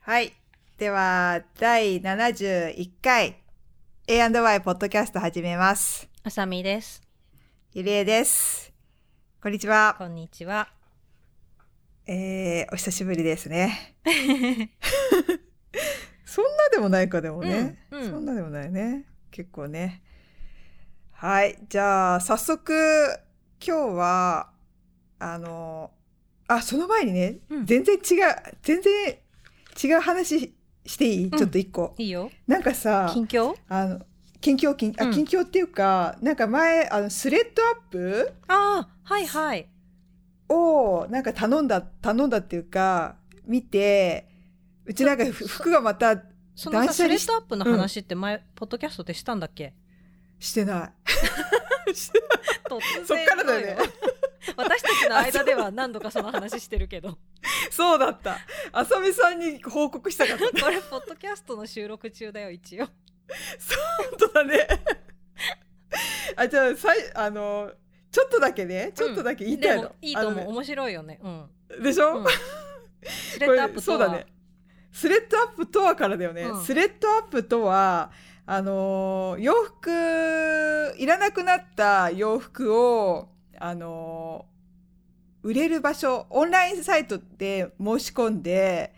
はい。では、第71回 A&Y ポッドキャスト始めます。あさみです。ゆりえです。こんにちは。こんにちは。えー、お久しぶりですね。そんなでもないかでもね。うんうんそんなでもないね。結構ね。はい。じゃあ、早速、今日は、あの、あ、その前にね、うん。全然違う、全然違う話していい、ん。ちょっと一個。いいよ。なんかさ、近況？あの、近況、近あうん。近況っていうか、なんか前、あの、スレッドアップ？ああ、はいはい。をなんか頼んだ頼んだっていうか見てうちなんかふ服がまたそのさ、スレッドアップの話って前、ポッドキャストでしたんだっけ？してない 突然そっからだよね。の。私たちの間では何度かその話してるけど。そうだった。あさみさんに報告したかった。これ、ポッドキャストの収録中だよ、一応。本当だね。あじゃあさいあのちょっとだけね。ちょっとだけ言いたいの、でもいいと思う。あの面白いよね。うん。ねでしょ、うん。スレこッドアップとは。れそうだね。スレッドアップとはからだよね、うん。スレッドアップとはあのー洋服いらなくなった洋服をあのー売れる場所オンラインサイトで申し込んで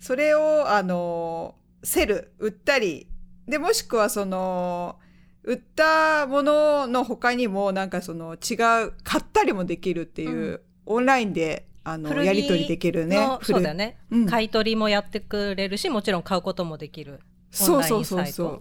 それをあのーセル売ったりでもしくはその売ったものの他にもなんかその違う買ったりもできるっていう、うん。オンラインであのやり取りできるね。そうだよね、うん。買い取りもやってくれるし、もちろん買うこともできる。そうそうそうそう。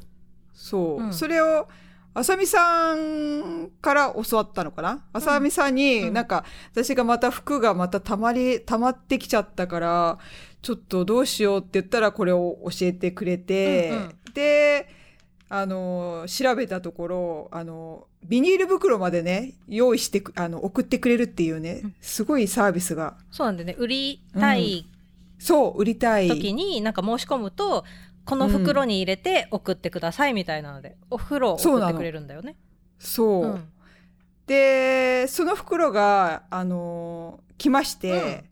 そう、うん。それを、あさみさんから教わったのかな？あさみさんに、うん。なんか、私がまた服がまたたまり、溜まってきちゃったから、ちょっとどうしようって言ったらこれを教えてくれて、うんうん。で、あの、調べたところ、あの、ビニール袋までね、用意してく、あの、送ってくれるっていうねうん、すごいサービスが、そうなんでね、売りたいそう、売りたい。時になんか申し込むと、この袋に入れて送ってくださいみたいなので、お風呂を送ってくれるんだよね。そう。うんで、その袋が、あのー来まして、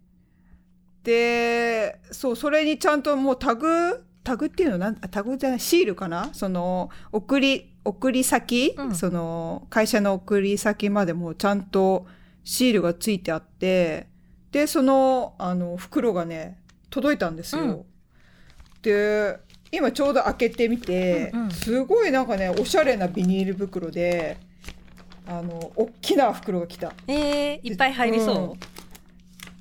で、そう、それにちゃんともうタグ、タグっていうのなん、あタグじゃない、シールかな？その、送り、送り先、うんその、会社の送り先までもちゃんとシールがついてあって、で、その、あの、袋がね、届いたんですよ。うんで、今ちょうど開けてみて、うんうんすごいなんかね、おしゃれなビニール袋で、あの、大きな袋が来た。えー、いっぱい入りそう。うん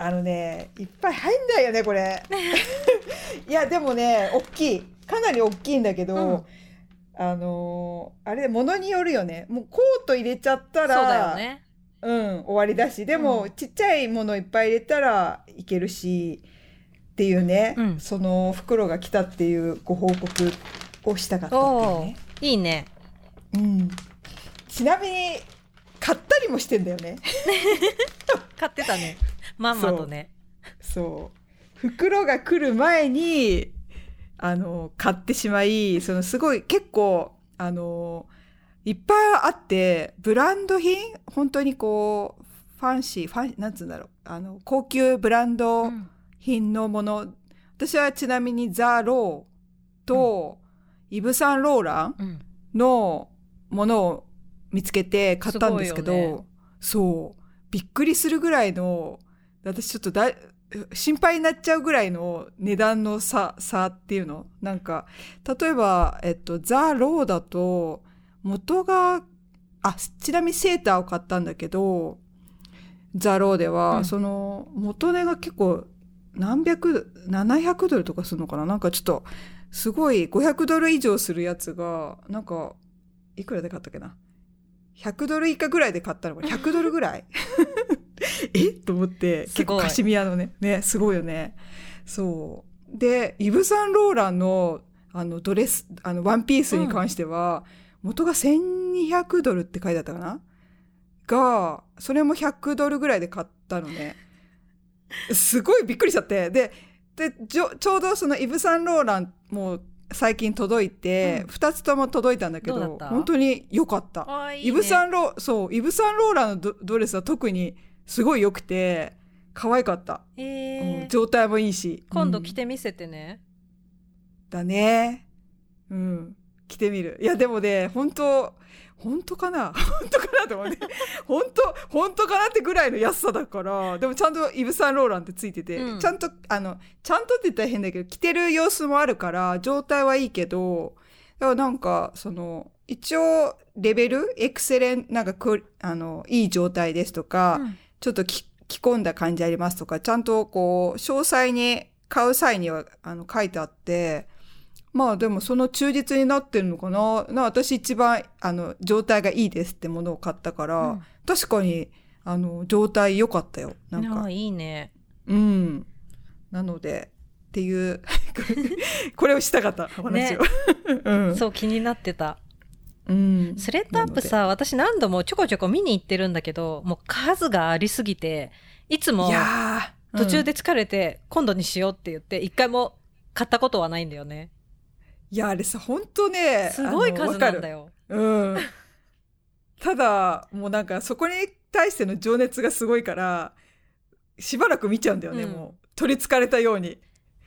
あのね、いっぱい入んだよね、これ。いや、でもね、大きい。かなり大きいんだけど、うんあのーあれ、物によるよね。もうコート入れちゃったそうら、だよね。うん、終わりだし、でも、うんちっちゃいものいっぱい入れたらいけるし、っていうね、うんその袋が来たっていうご報告をしたかったっていうおね。ーいいね。うん。ちなみに、買ったりもしてんだよね。買ってたね。まんまとね。そう。袋が来る前に、あの、買ってしまい、そのすごい結構、あの、いっぱいあって、ブランド品本当にこう、ファンシー、ファン、なんつうんだろう。あの、高級ブランうドん品のもの。私はちなみにザ・ローと、イブ・サン・ローランうん。のものを見つけて買ったんですけど、ね。そう、びっくりするぐらいの、私ちょっとだい心配になっちゃうぐらいの値段の差、差っていうの。なんか、例えば、えっと、ザ・ローだと、元が、あ、ちなみにセーターを買ったんだけど、ザ・ローでは、うん。その、元値が結構、何百、700ドルとかするのかな？なんかちょっと、すごい500ドル以上するやつが、なんか、いくらで買ったっけな ?100 ドル以下ぐらいで買ったのかな ?100 ドルぐらい？え？と思って、結構カシミヤのね、ね、すごいよね。そう。で、イブ・サンローランの、あの、ドレス、あの、ワンピースに関しては、元が1200ドルって書いてあったかな？が、それも100ドルぐらいで買ったのね。すごいびっくりしちゃって。で、で、ちょちょうどそのイブ・サンローランも最近届いて、うん。二、つとも届いたんだけど、本当に良かった。いいね。イブ・サンロー、そう、イブ・サンローランのドドレスは特にすごい良くて可愛かった、えー。うん状態もいいし。今度うん着てみせてね。だね。うん。着てみる。いやでもね本当本当かな？本当かなと思って。本当本当かなってぐらいの安さだから。でもちゃんとイブ・サンローランってついてて、うん。ちゃんとあのちゃんとって言ったら変だけど着てる様子もあるから状態はいいけどだからなんかその一応レベルエクセレンなんかくあのいい状態ですとか、うん。ちょっと着着込んだ感じありますとかちゃんとこう詳細に買う際にはあの書いてあってまあでもその忠実になってるのかな。な私一番あの状態がいいですってものを買ったから、うん。確かにあの状態良かったよ。なんか。いいね。うん。なのでっていう これをしたかったお話を、うん。そう気になってた。うん。スレッドアップさ、私何度もちょこちょこ見に行ってるんだけど、もう数がありすぎて、いつも途中で疲れて、今度にしようって言って、一回も買ったことはないんだよね。いやあれさ本当ねすごい数なんだよ。うん。ただ、もうなんかそこに対しての情熱がすごいから、しばらく見ちゃうんだよね、うんもう。取りつかれたように。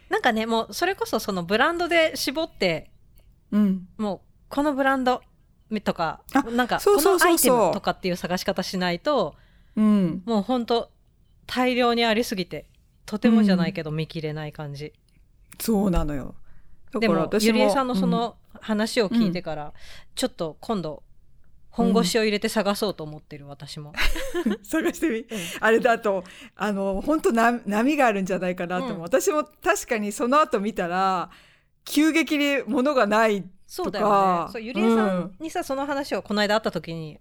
なんかね、もうそれこそそのブランドで絞って、うん。もうこのブランドとか、あなんかそうこのアイテそうそうそうムとかっていう探し方しないと、うん。もうほんと大量にありすぎて、とてもじゃないけど見切れない感じ。そうなのよ。だでも。ゆりえさんのその話を聞いてから、ちょっと今度、本腰を入れて探そうと思ってる、私も。うん、探してみ。あれだと、あの、本当な波があるんじゃないかなと思う。うん私も確かにその後見たら、急激に物がない。そうだよとかね。そう、ゆりえさんにさ、その話をこの間会った時に、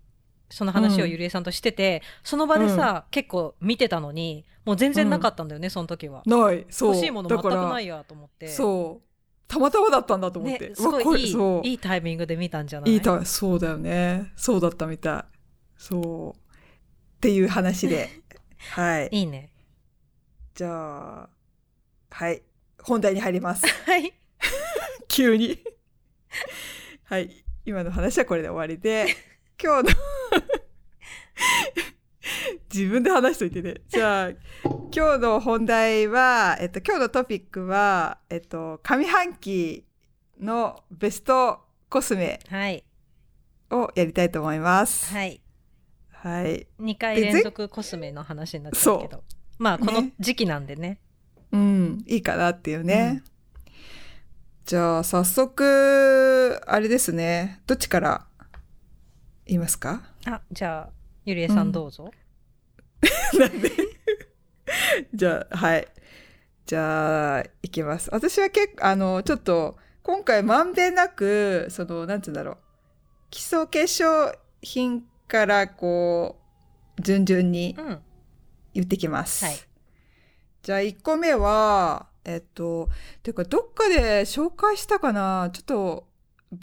その話をゆりえさんとしてて、その場でさ、結構見てたのに、もう全然なかったんだよね、その時は。ない。そう。欲しいもの全くないやと思って。そう。たまたまだったんだと思って。ね、すごいいいそういいタイミングで見たんじゃない？いいた、そうだよね。そうだったみたい。そう。っていう話で。はい。いいね。じゃあ、はい。本題に入ります。はい。急に。はい。今の話はこれで終わりで、今日の 自分で話しといてね。じゃあ、今日の本題は、えっと、今日のトピックは、えっと、上半期のベストコスメはい。をやりたいと思います。はい。はい。2回で連続コスメの話になっちゃうけど。まあ、このね時期なんでね。うん、いいかなっていうね。じゃあ、早速、あれですね。どっちから言いますか？あ、じゃあ、ゆりえさんどうぞ。なんで？じゃあ、はい。じゃあ、いきます。私は結構、あの、ちょっと、今回まんべんなく、その、なんつうんだろう。基礎化粧品から、こう、順々にうん。言ってきます。はいじゃあ1個目は、えっと、てかどっかで紹介したかな？ちょっと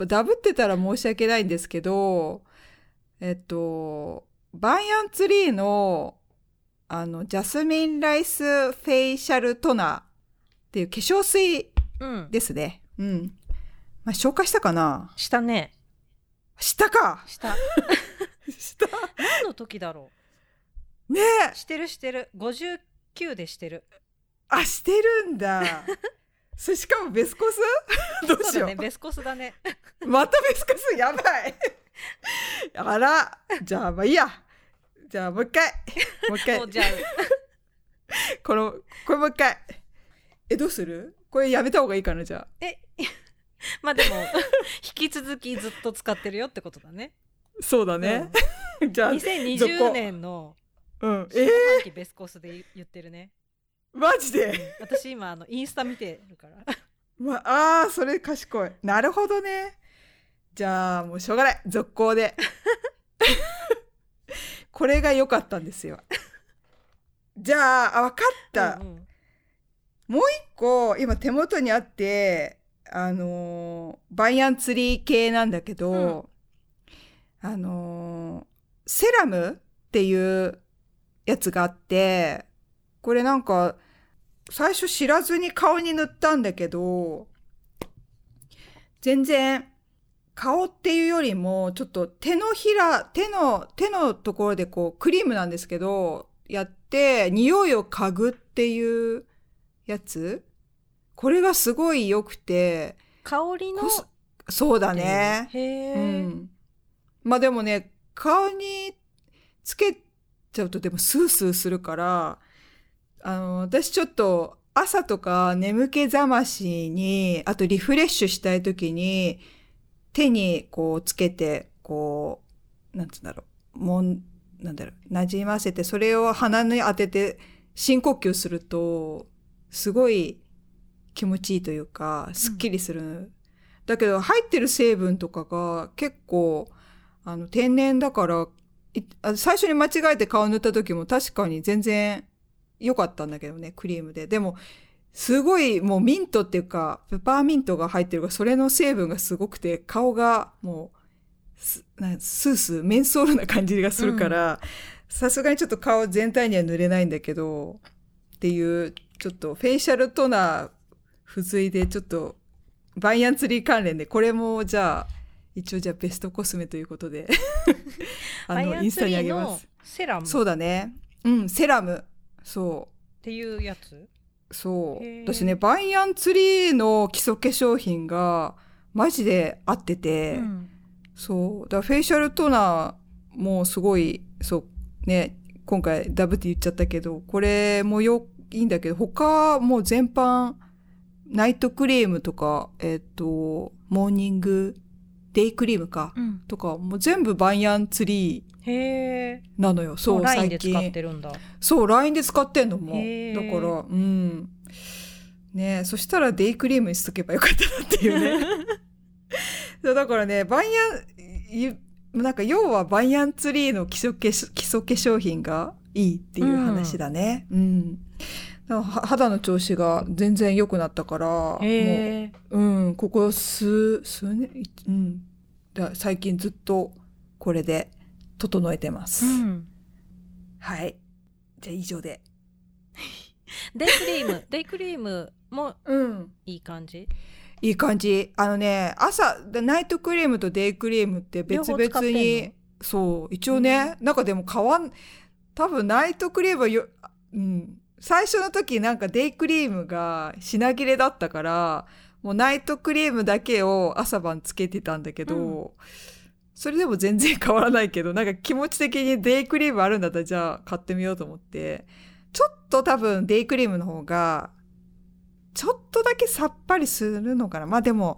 ダブってたら申し訳ないんですけど、えっと、バイアンツリーのあの、ジャスミンライスフェイシャルトナーっていう化粧水うん。ですね。うん。まあ、紹介したかな？したね。したか？した。した何の時だろねえうしてるしてる。59でしてる。あ、してるんだ。それしかもベスコス？どうしよう。そうだね。ベスコスだね。またベスコス？やばい。あら、じゃあまあいいや。じゃあもう一回。もう一回もう。じゃあ、この、これもう一回。え、どうする？これやめた方がいいかな、じゃあ。え、まあでも、引き続きずっと使ってるよってことだね。そうだね。じゃあ、2020年のうん。下え半期ベスコスで言ってるね。ー、マジで？私今、あの、インスタ見てるから。まあ、あー、それ賢い。なるほどね。じゃあ、もうしょうがない。続行で。これが良かったんですよ。じゃあ、あ、わかった。うんうん個今手元にあって、あのーバイアンツリー系なんだけど、あのーセラムっていうやつがあって、これなんか、最初知らずに顔に塗ったんだけど、全然、顔っていうよりも、ちょっと手のひら、手の、手のところでこう、クリームなんですけど、やって、匂いを嗅ぐっていうやつ？これがすごい良くて、香りの？そうだね。へえ、うん。まあでもね、顔につけちゃうとでもスースーするから、あの、私ちょっと朝とか眠気覚ましに、あとリフレッシュしたい時に、手にこうつけて、こう、なんつうんだろう、もん、なんだろう、馴染ませて、それを鼻に当てて深呼吸すると、すごい気持ちいいというか、すっきりする。だけど入ってる成分とかが結構、あの、天然だから、最初に間違えて顔塗った時も確かに全然良かったんだけどね、クリームで。でも、すごいもうミントっていうか、ペパーミントが入ってるから、それの成分がすごくて、顔がもう、スースー、メンソールな感じがするから、さすがにちょっと顔全体には塗れないんだけど、っていう、ちょっとフェイシャルトナー付随で、ちょっと、バイアンツリー関連で、これもじゃあ、一応じゃあベストコスメということで、あの、バイアンスタにあげます。セラムっそうだね。うん、セラム。そう。ていうやつ？そう。私ねバイアンツリーの基礎化粧品がマジで合ってて、うん。そう。だからフェイシャルトーナーもすごいそうね今回ダブって言っちゃったけどこれもよいいんだけど他もう全般ナイトクリームとかえっ、とモーニングデイクリームか、うん。とかもう全部バンヤンツリーへえなのよそうラインで最近使ってるんだそう、LINE で使ってんのも。だから、うん。ねそしたらデイクリームにしとけばよかったなっていうね。そうだからね、バイアン、いなんか要はバイアンツリーの基礎化粧基礎化粧品がいいっていう話だね。うん。だからは肌の調子が全然良くなったから、もう、うん、ここ数、数年、いうん。だ最近ずっとこれで整えてます。うんはい。じゃあ以上で。デイクリームデイクリームもうん。いい感じ？いい感じ。あのね、朝、ナイトクリームとデイクリームって別々に、そう、一応ね、なんかでも変わん、多分ナイトクリームはよ、うん、最初の時なんかデイクリームが品切れだったから、もうナイトクリームだけを朝晩つけてたんだけど、うんそれでも全然変わらないけど、なんか気持ち的にデイクリームあるんだったらじゃあ買ってみようと思って、ちょっと多分デイクリームの方が、ちょっとだけさっぱりするのかな。まあでも、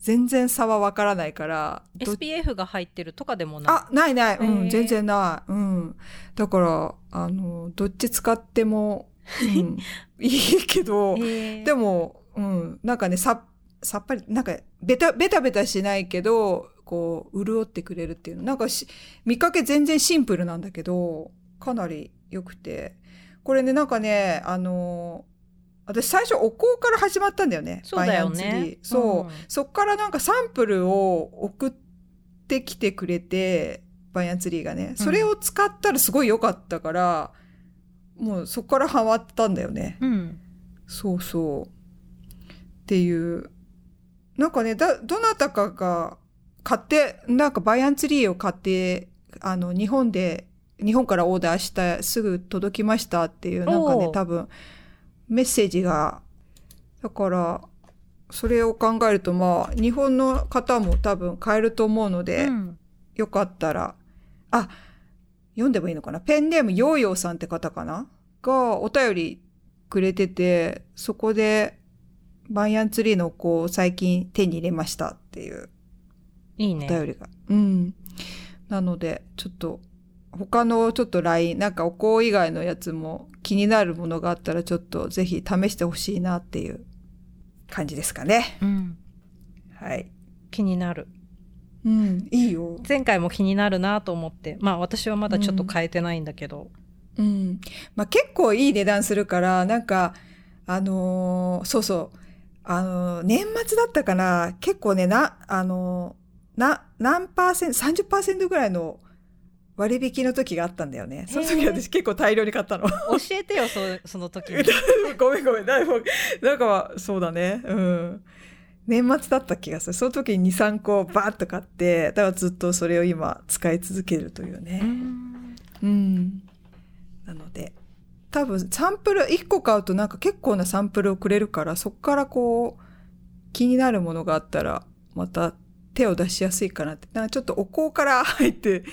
全然差はわからないから。ど SPF が入ってるとかでもないあ、ないない。うへん、ー全然ない。うん。だから、あの、どっち使っても、うん、いいけど、でも、うん、なんかね、さ、さっぱり、なんか、ベタ、ベタベタしないけど、こう、潤ってくれるっていうの。なんかし、見かけ全然シンプルなんだけど、かなり良くて。これね、なんかね、あの私最初お香から始まったんだよね。そうだよねバイアンツリーそう。うんそっからなんかサンプルを送ってきてくれて、バイアンツリーがね。それを使ったらすごい良かったから、もうそこからハマったんだよね。うんそうそう。っていう。なんかね、だ、どなたかが買って、なんかバイアンツリーを買って、あの、日本で、日本からオーダーした、すぐ届きましたっていう、なんかね多分、メッセージが、だから、それを考えると、まあ、日本の方も多分買えると思うので、うん。よかったら、あ、読んでもいいのかな？ペンネームヨーヨーさんって方かな？がお便りくれてて、そこでバイアンツリーの子を最近手に入れましたっていういいねお便りが。うん。なので、ちょっと、他のちょっと LINE、なんかお香以外のやつも気になるものがあったらちょっとぜひ試してほしいなっていう感じですかね。うんはい。気になるうん、いいよ。前回も気になるなと思ってまあ私はまだちょっと変えてないんだけど、うん。まあ、結構いい値段するから、なんか、あのーそうそう、あのー年末だったかな、結構ね、な、あのーな、何パーセント、30%ぐらいの割引の時があったんだよね。その時私結構大量に買ったの。教えてよそ その時に ごめんごめん、だいぶ、なんか、そうだね。うん。年末だった気がする。その時に2、3個バーッと買って、だからずっとそれを今使い続けるといううね。んうん。なので多分サンプル1個買うとなんか結構なサンプルをくれるからそっからこう気になるものがあったらまた手を出しやすいかなって。なんかちょっとお香から入って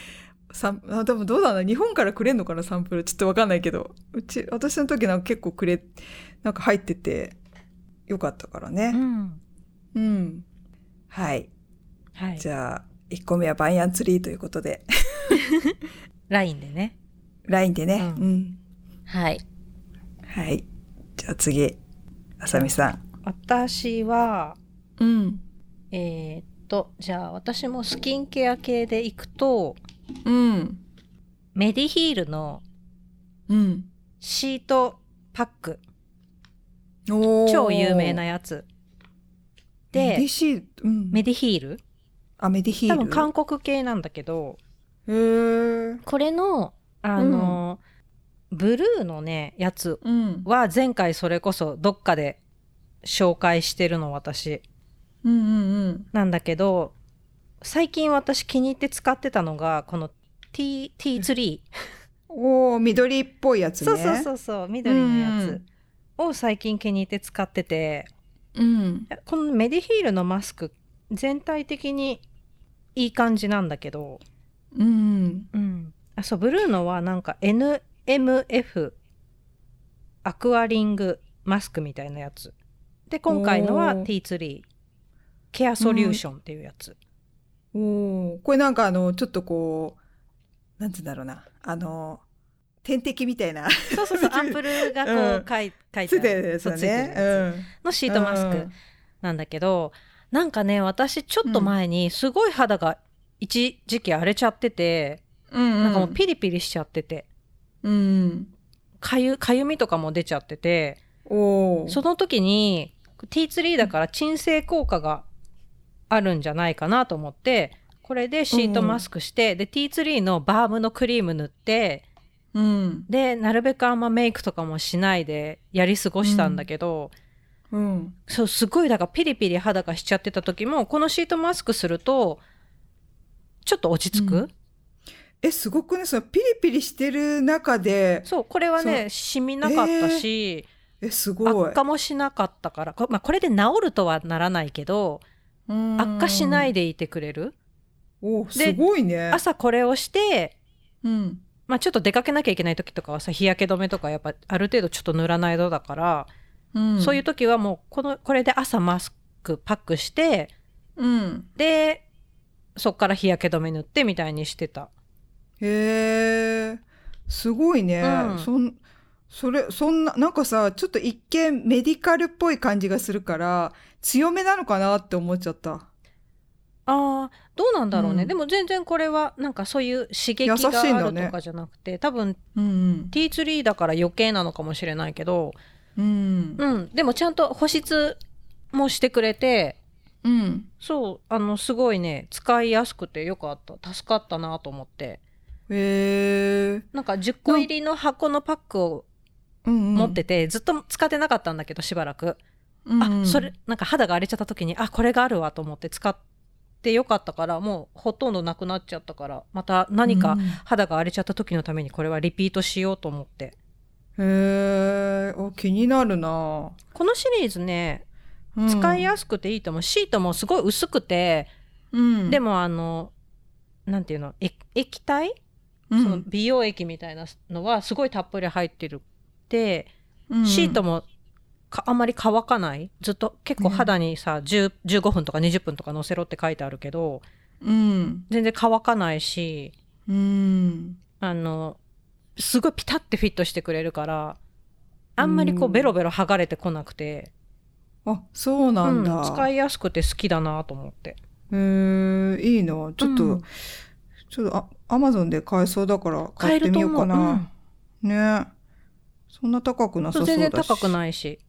サンあでもどうだろうな日本からくれんのかな？サンプル。ちょっとわかんないけど。うち私の時なんか結構くれなんか入っててよかったからうねん。うん、はい。はい。じゃあ1個目はバンヤンツリーということで。LINE でね。LINE でね。ううん、はい。はい。じゃあ次あさみさん。私はうん。えーっとじゃあ私もスキンケア系でいくとうん。メディヒールのうん。シートパック。おー。超有名なやつ。でメディシール、うん、メディヒール？あメディヒール？多分韓国系なんだけどこれのあの、ブルーのねやつうん。は前回それこそどっかで紹介してるの私うんうんうん。なんだけど最近私気に入って使ってたのがこの T, T ツリおー緑っぽいやつー、ね。そうそうそうそう緑のやつを最近気に入って使ってて。うん。このメディヒールのマスク全体的にいい感じなんだけど、うんうん、あそうブルーのはなんか NMF アクアリングマスクみたいなやつ。で今回のはおー。T ツリーケアソリューションっていうやつ、おー。これなんかあのちょっとこうなんつうんだろうな。あの点滴みたいな。そうそうそう アンプルがこうん。う書い,、書いついててあるそうついてるやねつのシートマスクなんだけど、なんかね私ちょっと前にすごい肌が一時期荒れちゃってて、うんうん。なんかもうピリピリしちゃってて。うん。かゆかゆみとかも出ちゃってて。おー。その時に T ツリーだから鎮静効果があるんじゃないかなと思ってこれでシートマスクして、で T ツリーのバームのクリーム塗ってうん。でなるべくあんまメイクとかもしないでやり過ごしたんだけど、うん。そうすごいだからピリピリ肌がしちゃってた時もこのシートマスクするとちょっと落ち着く、うん。えすごくねそのピリピリしてる中でそうこれはね染みなかったし、えすごい。悪化もしなかったから。こ,、まあ、これで治るとはならないけど悪化しないででいてくれる？おすごいね。朝これをして、うん。まあ、ちょっと出かけなきゃいけない時とかはさ日焼け止めとかやっぱある程度ちょっと塗らないとだから、うん。そういう時はもうこのこれで朝マスクパックしてうん。でそっから日焼け止め塗ってみたいにしてた。へえすごいね、うん。そんそれそんななんかさちょっと一見メディカルっぽい感じがするから強めなのかなって思っちゃった。あーどうなんだろうね、うん。でも全然これはなんかそういう刺激があるとかじゃなくて、多分うん T ツリーだから余計なのかもしれないけど、うん。うん、でもちゃんと保湿もしてくれてうん。そうあのすごいね使いやすくてよかった。助かったなと思って。へえなんか10個入りの箱のパックをうんうん。持ってて、ずっと使ってなかったんだけどしばらく、うんうんあそれなんか肌が荒れちゃった時にあこれがあるわと思って使ってよかったからもうほとんどなくなっちゃったからまた何かうん。肌が荒れちゃった時のためにこれはリピートしようと思って。へえあ気になるな、このシリーズねうん。使いやすくていいと思う、シートもすごい薄くて、うん。でもあのなんていうのえ液体、うん。その美容液みたいなのはすごいたっぷり入ってる。でうん。シートもかあんまり乾かない？ずっと結構肌にさ、10 15分とか20分とかのせろって書いてあるけどうん。全然乾かないしうん。あのすごいピタッてフィットしてくれるからあんまりこううん。ベロベロ剥がれてこなくて、あそうなんだ、うん使いやすくて好きだなと思って。へえいいな。ちょっと、うん。ちょっとあアマゾンで買えそうだから買ってみようかると思う、な、ね。そんな高くなうん、さそうだし。全然高くないし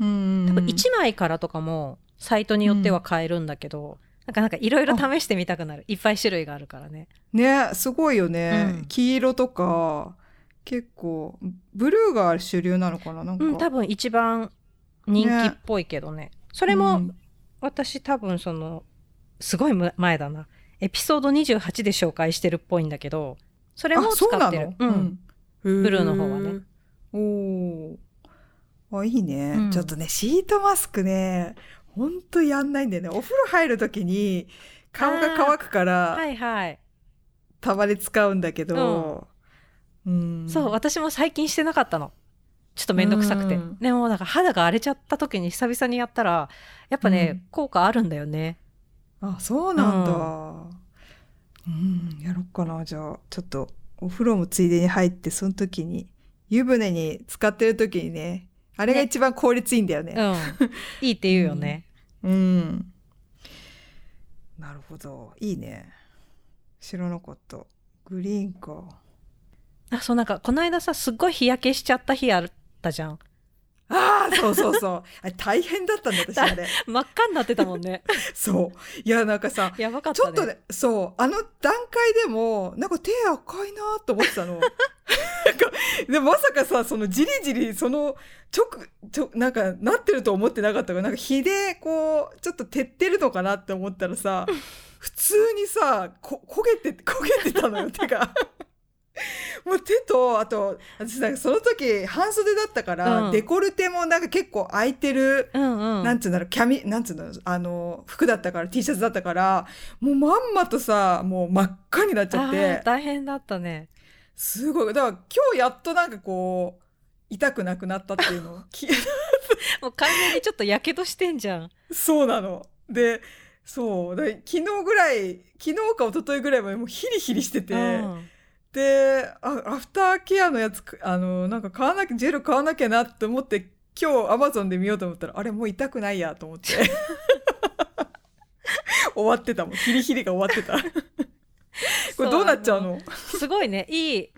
うん多分1枚からとかもサイトによっては買えるんだけど、なんかなんかいろいろ試してみたくなる。いっぱい種類があるからね。ねすごいよね、うん。黄色とか結構ブルーが主流なのかななんか、うん多分一番人気っぽいけどね。それもうん。私多分そのすごいむ前だな。エピソード28で紹介してるっぽいんだけどそれも使ってる、うん。ブブルーの方はね。おお。あ、いいね、うんちょっとね、シートマスクね、ほんとやんないんだよね。お風呂入るときに顔が乾くから、はいはい。たまに使うんだけど、うん。そう、私も最近してなかったの。ちょっとめんどくさくて。うんでも、なんか肌が荒れちゃった時に久々にやったら、やっぱね、うん効果あるんだよね。あ、そうなんだ。うん、やろっかな。じゃあ、ちょっとお風呂もついでに入って、その時に、湯船に使ってる時にね、あれがね一番効率いいんだよね。うん。いいって言うよね。うん。なるほど。いいね。知らなかった。グリーンか。あ、そう、なんか、この間さ、すっごい日焼けしちゃった日あったじゃん。ああ、そうそうそう。あれ大変だったんだ、私あれ。真っ赤になってたもんね。そう。いや、なんかさ、やばかったね。ちょっとね、そう、あの段階でも、なんか手赤いなと思ってたの。なんか、でもまさかさ、そのじりじり、その、ちょく、ちょ、なんか、なってると思ってなかったから、なんか火で、こう、ちょっと照ってるのかなって思ったらさ、普通にさ、こ焦げて、焦げてたのよ、手が。もう手と、あと、私なんかその時、半袖だったから、うんデコルテもなんか結構開いてる、うんうん。なんつうんだろう、キャミ、なんつうんだろう、あの、服だったから、T シャツだったから、もうまんまとさ、もう真っ赤になっちゃって、大変だったね。すごい。だから今日やっとなんかこう、痛くなくなったっていうの をきもう完全にちょっとやけどしてんじゃん。そうなの。で、そう。で昨日ぐらい、昨日か一昨日ぐらいまでもうヒリヒリしてて、うんであ、アフターケアのやつ、あの、なんか買わなきゃ、ジェル買わなきゃなって思って、今日アマゾンで見ようと思ったら、あれもう痛くないやと思って。終わってたもん。ヒリヒリが終わってた。これどうなっちゃうの？すごいね、いい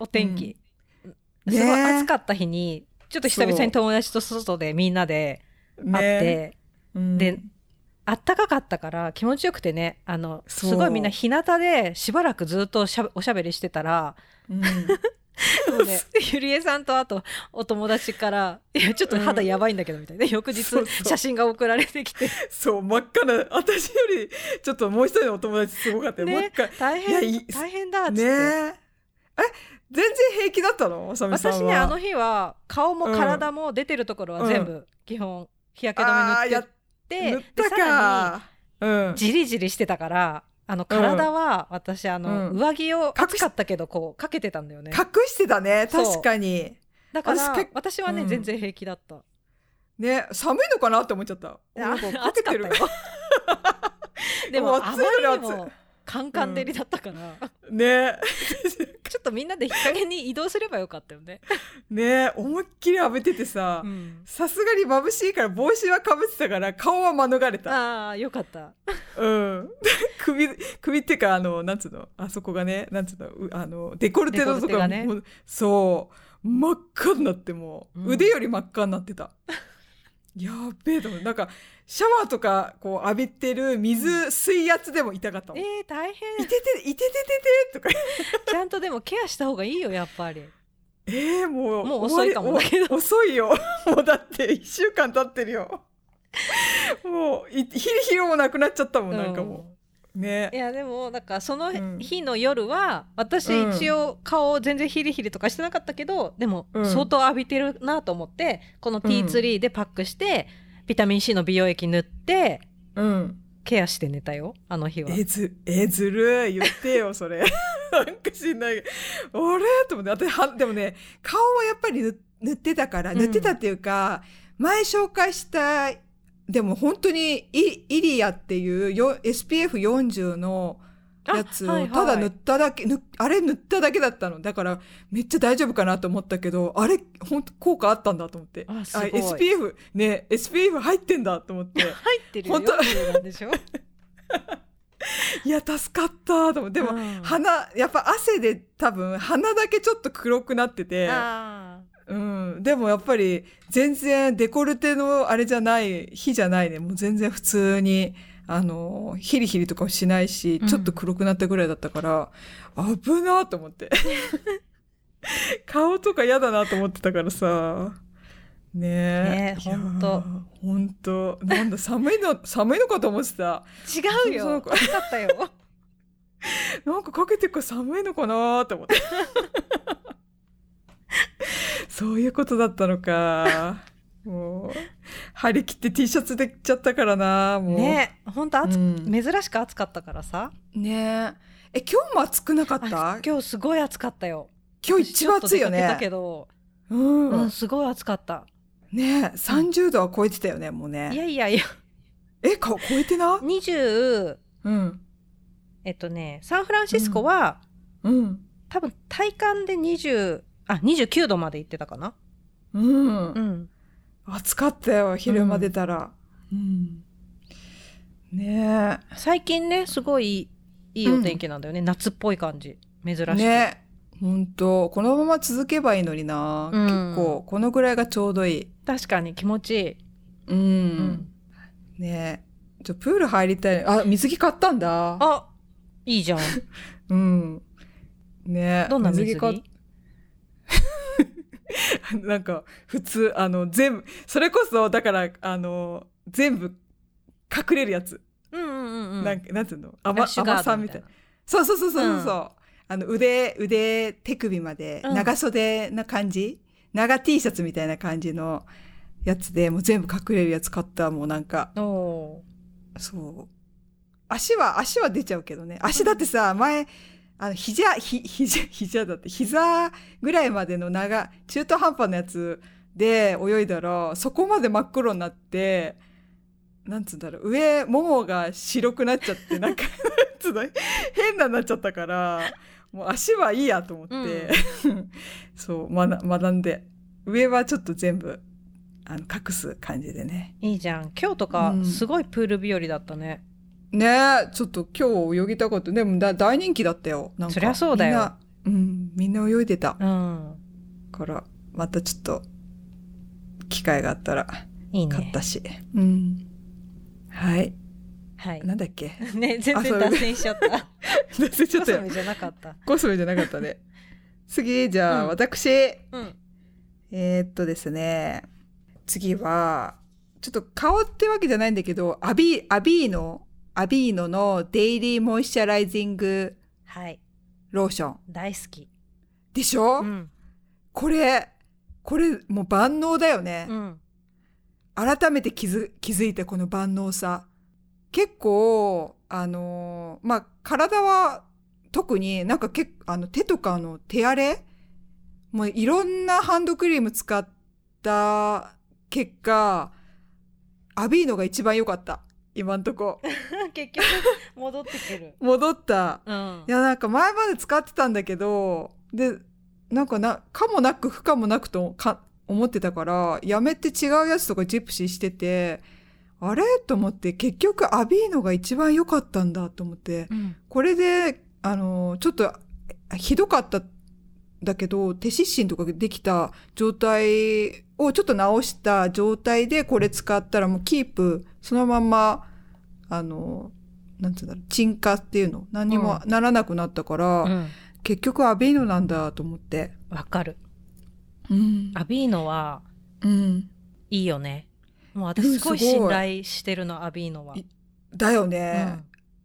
お天気。うんすごい暑かった日に、ちょっと久々に友達と外でみんなで会っねて、うんであったかかったから気持ちよくてね、あの、すごいみんな日向でしばらくずっとしゃべおしゃべりしてたら、うん ね、ゆりえさんとあとお友達から、いや、ちょっと肌やばいんだけど、みたいな。翌日そうそう写真が送られてきて、そう、真っ赤な、私より、ちょっともう一人のお友達すごかったよ。真っね赤。大変大変だっつっねて。え。え、全然平気だったの？私ね、あの日は顔もうん体も出てるところは全部、基本、日焼け止め塗って、たでさらに、。じりじりしてたから、あの、体は、私、あの、うん上着を、隠かったけど、こう、かけてたんだよね。隠してたね、確かに。だから私はね、うん全然平気だった。ね、寒いのかなって思っちゃった。暑かったよ。でも、暑いまのに暑いカンカン照りだったから、ね。ちょっとみんなで日陰に移動すればよかったよね。ね、思いっきり浴びててさう、ん。さすがに眩しいから帽子はかぶってたから顔は免れた。ああ、よかった。うん。首、首っていうか、あの、なんつうの、あそこがね、なんつうの、うあの、デコルテのとこがねそう、真っ赤になってもう、うん腕より真っ赤になってた。やっべえと思う。なんか、シャワーとか、こう浴びてる水、水圧でも痛かったもん。えいー、大変。てて、いててててとか。ちゃんとでもケアした方がいいよ、やっぱり。ええもう、もう遅いかもだけど遅いよ。もうだって、一週間経ってるよ。もう、いヒリヒリもなくなっちゃったもん、なんかもう。ねい。やでもなんかそのうん日の夜は私うん一応顔全然ヒリヒリとかしてなかったけどでもうん相当浴びてるなと思ってこのティーツリーでパックしてビタミン C の美容液塗ってうん。ケアして寝たよあの日はえず、えずるい。言ってよ、それ。なんか知んない。あれと思って。私は、でもね、顔はやっぱり塗塗ってたから、うん塗ってたっていうか、前紹介した、でも本当にイ、イリアっていうよ SPF40 のやつをあはいはいただ塗っただけ、ぬあれ塗っただけだったの。だから、めっちゃ大丈夫かなと思ったけど、あれ、本当効果あったんだと思って。あすごい SPF、ね、SPF 入ってんだと思って。入ってるよ本当40なんでしょ？いや、助かったと思って。でも、うん鼻、やっぱ汗で多分、鼻だけちょっと黒くなってて、あうん。でもやっぱり、全然デコルテのあれじゃない、火じゃないね。もう全然普通に、あの、ヒリヒリとかもしないし、うんちょっと黒くなったぐらいだったから、危なと思って。顔とか嫌だなと思ってたからさ。ねえ。ねえほんといやー。ほんと。なんだ、寒いの、寒いのかと思ってた。ー違うよ暑かったよ なんかかけてるから寒いのかなと思って。そういうことだったのか。もう、張り切って T シャツできちゃったからな、もう。ねほんと暑、うん珍しく暑かったからさねえ。今日も暑くなかった？あ今日すごい暑かったよ今日一番暑いよちょっと出かけど、うん。うん、すごい暑かったねえ、30度は超えてたよね、もういね。やいやいやえ、か、超えてな20うん。えっとねサンフランシスコは、うん。多分体感で20あ29度まで行ってたかな？うんう。ん暑かったよ、昼間出たら。うん。ね最近ねすごいいいお天気なんだよね、夏っぽい感じ珍しえ。く、ねえ。ほんと、このまま続けばいいのにな。うん結構、このぐらいがちょうどいい。確かに気持ちいい、うん。うんねえ。ちょ、プール入りたい。あ、水着買ったんだ。あいいじゃん うん。ねえ。どんな水着買っ なんか、普通、あの、全部、それこそ、だから、あの、全部、隠れるやつ。うんうんうんうんなんか、なんていうの？ラ甘甘さみたいな。そうそうそうそうそうそう。あの、腕、腕、手首まで、うん長袖な感じ、長 T シャツみたいな感じのやつで、もう全部隠れるやつ買った。もうなんか、おそう。足は、足は出ちゃうけどね。足だってさ、前、あの、膝、ひ、膝、膝だって、膝ぐらいまでの長、中途半端なやつで泳いだら、そこまで真っ黒になって、なんつうんだろう、上、ももが白くなっちゃって、なんか、変なになっちゃったから、もう足はいいやと思って、そう、学学んで、上はちょっと全部、あの、隠す感じでね。いいじゃん。今日とかうん。すごいプール日和だったね、ねえ、ちょっと今日泳ぎたかった。でもだ大人気だったよ。なんかそりゃそうだよみんな、うん、みんな泳いでた。うんから、またちょっと、機会があったらいいね買ったし。うん。はい。はいなんだっけ？ね全然脱線しちゃった 忘れちゃったよコスメ。じゃなかったコスメじゃなかったね。次、じゃあ、うん私、うんえーっとですね、次は、ちょっと顔ってわけじゃないんだけど、アビ、アビーノ、アビーノのデイリーモイスチャライジングはいローション。大好きでしょ、うんこれ、これもう万能だよね。うん改めて気づ気づいてこの万能さ。結構、あのーまあ、体は特になんかけあの手とかの手荒れ？もういろんなハンドクリーム使った結果、アビーノが一番良かった。今んとこ。結局戻ってくる。戻った。うん。いや、なんか前まで使ってたんだけど、で、なんかな、かもなく不可もなくとか思ってたから、やめて違うやつとかジプシーしてて、あれ？と思って、結局アビーノが一番良かったんだと思って、うん。これで、あの、ちょっとひどかったんだけど、手湿疹とかできた状態をちょっと直した状態でこれ使ったらもうキープ、そのまんま、あの、なんつうんだろう、沈下っていうの、何にもならなくなったから、うん結局アビーノなんだと思って。わかるうん。アビーノはうん。いいよねもううん私すごい信頼してるのアビーノはいだようね。ん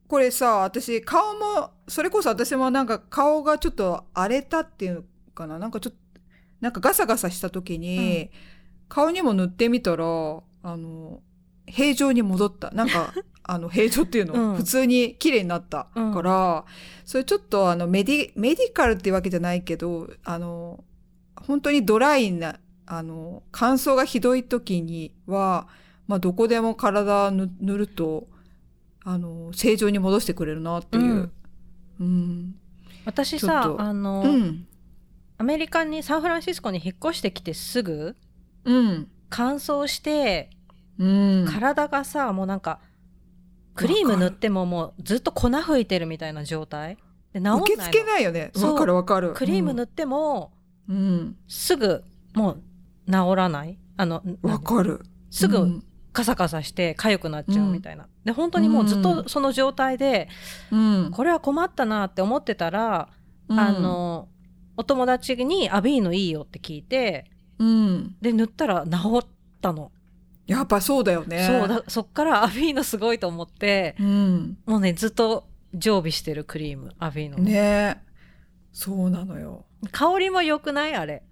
これさ、私、顔も、それこそ私もなんか顔がちょっと荒れたっていうのかな。なんかちょっと、なんかガサガサした時に、顔にも塗ってみたら、あの、平常に戻った。なんか、あの、平常っていうの、うん普通に綺麗になったから、それちょっとあの、メディ、メディカルってわけじゃないけど、あの、本当にドライな、あの、乾燥がひどい時には、まあ、どこでも体ぬ塗ると、あの、正常に戻してくれるなっていう。うんうん。私さあの、うん。アメリカにサンフランシスコに引っ越してきてすぐうん。乾燥してうん。体がさもうなんかクリーム塗ってももうずっと粉吹いてるみたいな状態で治んないの受け付けないよね。わかるわかる。クリーム塗ってもうん。すぐもう治らないあのうん。わかる。すぐうんカサカサして痒くなっちゃうみたいな、で本当にもうずっとその状態で、うん。これは困ったなって思ってたら、うんあ、のお友達に「アビーノいいよ」って聞いてうん。で塗ったら治ったの、やっぱそうだよね。そうだそっからアビーノすごいと思ってうん。もうねずっと常備してるクリームアビーノの、ねそうなのよ。香りも良くない？あれ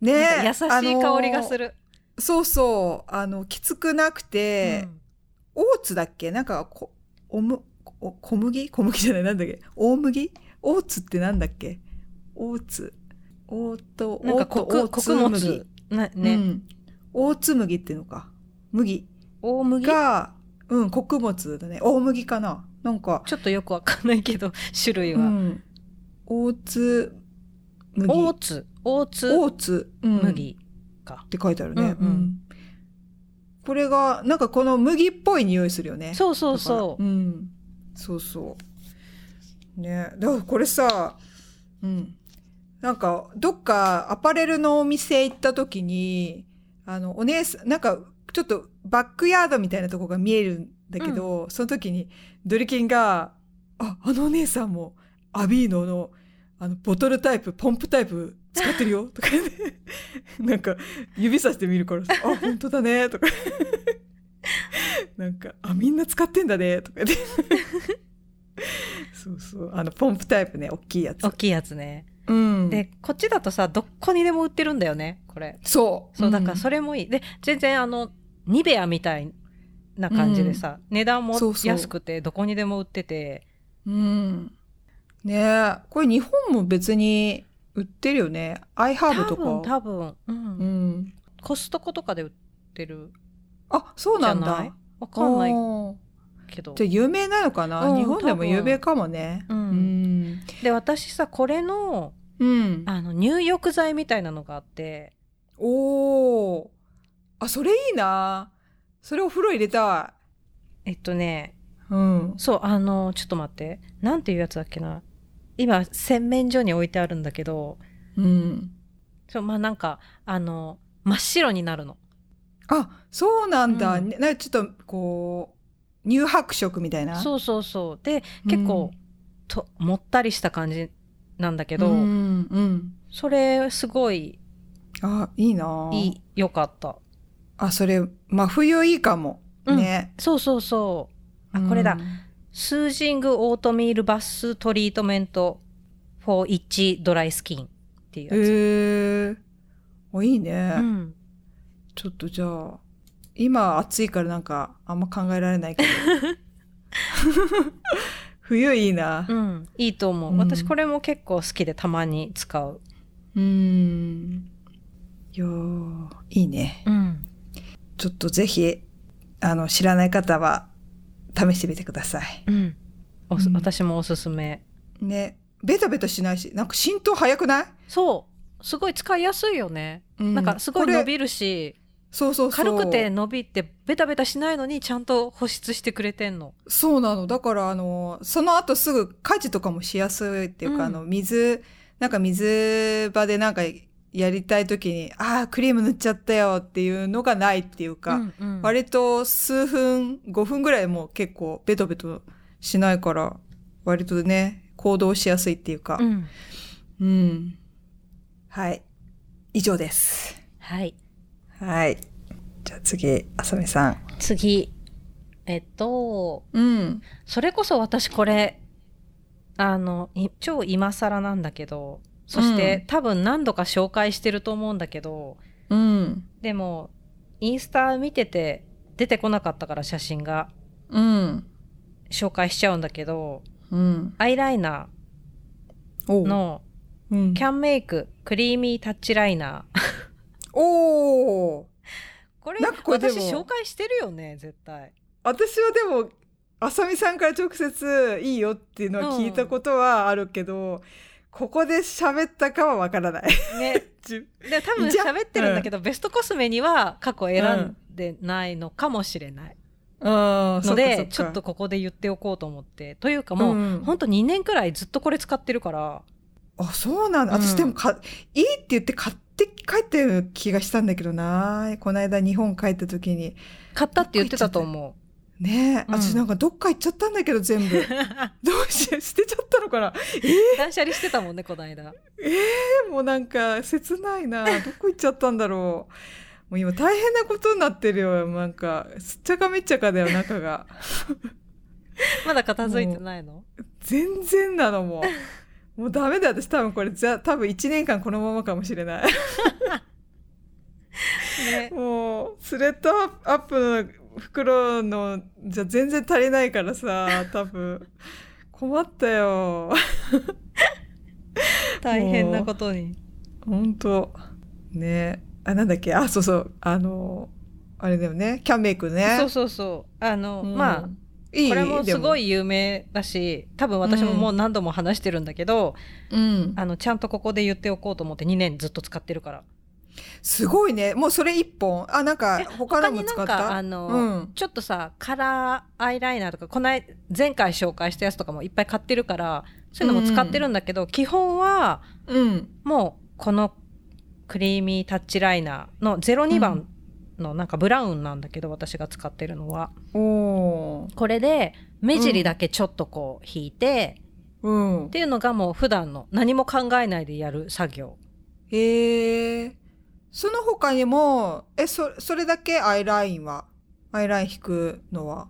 ね優しい香りがする。る。そうそう。あの、きつくなくて、うんオーツだっけ？なんかこ、おむ、お小麦？小麦じゃない、なんだっけ？大麦？オーツってなんだっけ？オーツ。オート、なんか穀物。なね、うん。オーツ麦っていうのか。麦大麦？が、うん、穀物だね。大麦かななんか、ちょっとよくわかんないけど、種類は。うん。オーツ麦。オーツ、オーツオーツ、うん、麦かっ。て書いてあるね。うんうんこれが、なんかこの麦っぽい匂いするよね。そうそうそう。うん。そうそう。ね。だからこれさ、うん。なんか、どっかアパレルのお店行った時に、あの、お姉さん、なんか、ちょっとバックヤードみたいなとこが見えるんだけど、その時にドリキンが、あ、あのお姉さんもアビーノの、あの、ボトルタイプ、ポンプタイプ使ってるよとか言って、なんか、指さしてみるからさ、あ、本当だねとか。なんか、あ、みんな使ってんだねとか言って。そうそう。あの、ポンプタイプね、大きいやつ大。きいやつね。うん。で、こっちだとさ、どこにでも売ってるんだよね、これ。そう。そう、だかられ、それもいい。で、全然あの、ニベアみたいな感じでさ、値段も安くて、どこにでも売ってて、うん。ねえ、これ日本も別に売ってるよね。アイハーブと多分、か。多分、うん。うん。コストコとかで売ってるあ、そうなんだ。わかんないけどじ。ゃあ有名なのかな、うん日本でも有名かもね。うんうん。で、私さ、これの、うん。あの、入浴剤みたいなのがあって、おー。あ、それいいな。それお風呂入れたえっとね、い。うん。そう、あの、ちょっと待って。なんていうやつだっけな。今、洗面所に置いてあるんだけど、うん。そう、まあなんか、あの、真っ白になるの。あ、そうなんだ。うんねなちょっと、こう、乳白色みたいな。そうそうそう。で、結構、と、もったりした感じなんだけど、うん。うん。それ、すごい、あ、いいな。いい、良かった。あ、それ、真冬いいかも。うんね。そうそうそう。あ、これだ。うんスージングオートミールバストリートメント for itchy ドライスキンっていうやつ。へえ。お、いいね。うん。ちょっとじゃあ、今暑いからなんかあんま考えられないけど。冬いいなう。ん。いいと思う。うん私これも結構好きでたまに使う。うーん。いやーいいね。うん。ちょっとぜひ、あの、知らない方は試してみてください。うん。おすうん私もおすすめ。ね。ベタベタしないし、なんか浸透早くない、そう。すごい使いやすいよね。うんなんかすごい伸びるし、そうそうそう。軽くて伸びてベタベタしないのにちゃんと保湿してくれてんの。そうなの。だから、あの、その後すぐ家事とかもしやすいっていうか、うんあの、水、なんか水場でなんかやりたい時に、ああ、クリーム塗っちゃったよっていうのがないっていうか、うんうん割と数分、5分ぐらいもう結構ベトベトしないから、割とね、行動しやすいっていうかう、ん。うん。はい。以上です。はい。はい。じゃあ次、あさみさん。次。えっと、うん。それこそ私これ、あの、い超今更なんだけど、そして、うん多分何度か紹介してると思うんだけど、うん。でも、インスタ見てて出てこなかったから写真がうん。紹介しちゃうんだけど、うん。アイライナおーのうんキャンメイククリーミータッチライナー。おーこれなんかこれ私紹介してるよね、絶対。私はでも、あさみさんから直接いいよっていうのは聞いたことはあるけど、ここで喋ったかはわからない。ね。じで、多分喋ってるんだけど、ベストコスメには過去選んでないのかもしれない。うん、ので、かちょっと、ここで言っておこうと思って。というかもう、うんほんと2年くらいずっとこれ使ってるから、あ、そうなんだ。うん私でもか、いいって言って買って帰ったような気がしたんだけどな。この間日本帰った時に。買ったって言ってたと思ねえ、うん私なんかどっか行っちゃったんだけど全部。う。どうして、捨てちゃったのかな。断捨離してたもんね、この間。えー、もうなんか切ないな。どこ行っちゃったんだろう。もう今大変なことになってるよ。なんか、すっちゃかめっちゃかだよ、中が。まだ片付いてないの？全然なのもう。もうダメだよ、私多分これ、じゃ多分1年間このままかもしれない。ね。もうスレッドアップの袋のじゃ全然足りないからさ多分。困ったよ。大変なことに。ほんとね。あなんだっけ？あそうそう。あのあれだよね。キャンメイクね。そうそうそう。あの、うん。まあこれもすごい、い有名だし多分私ももう何度も話してるんだけど、うん、あのちゃんとここで言っておこうと思って2年ずっと使ってるから。すごいね。もうそれ一本。あなんかえ他のも使った他になんかあの、うん。ちょっとさカラーアイライナーとかこの間前回紹介したやつとかもいっぱい買ってるからそういうのも使ってるんだけど、基本はうん。もうこのクリーミータッチライナーの02番のなんかブラウンなんだけど、私が使ってるのは。これで目尻だけちょっとこう引いて、うん。っていうのがもう普段の何も考えないでやる作業。へえその他にもえそそれだけアイラインは？アイライン引くのは？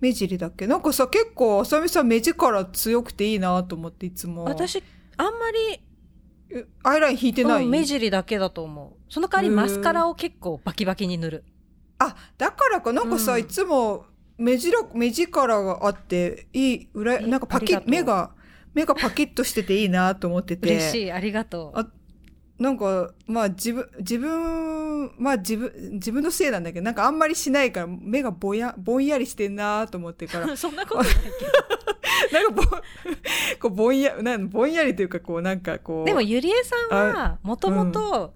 目尻だけ？なんかさ結構あさみさん目力強くていいなと思っていつも。私あんまりえアイライン引いてない、うん目尻だけだと思う。その代わりマスカラを結構バキバキに塗る。あだからかなんかさ、うん。いつも目力目力があっていい裏えなんかパキ目が目がパキッとしてていいなと思ってて。嬉しいありがとう。あなんかまあ自分自分まあ自分自分のせいなんだけどなんかあんまりしないから目がぼやぼんやりしてんなと思ってから。なんかそんなことないけど。ぼ こうぼんやなんぼんやりというかこうなんかこうでもゆりえさんはもともと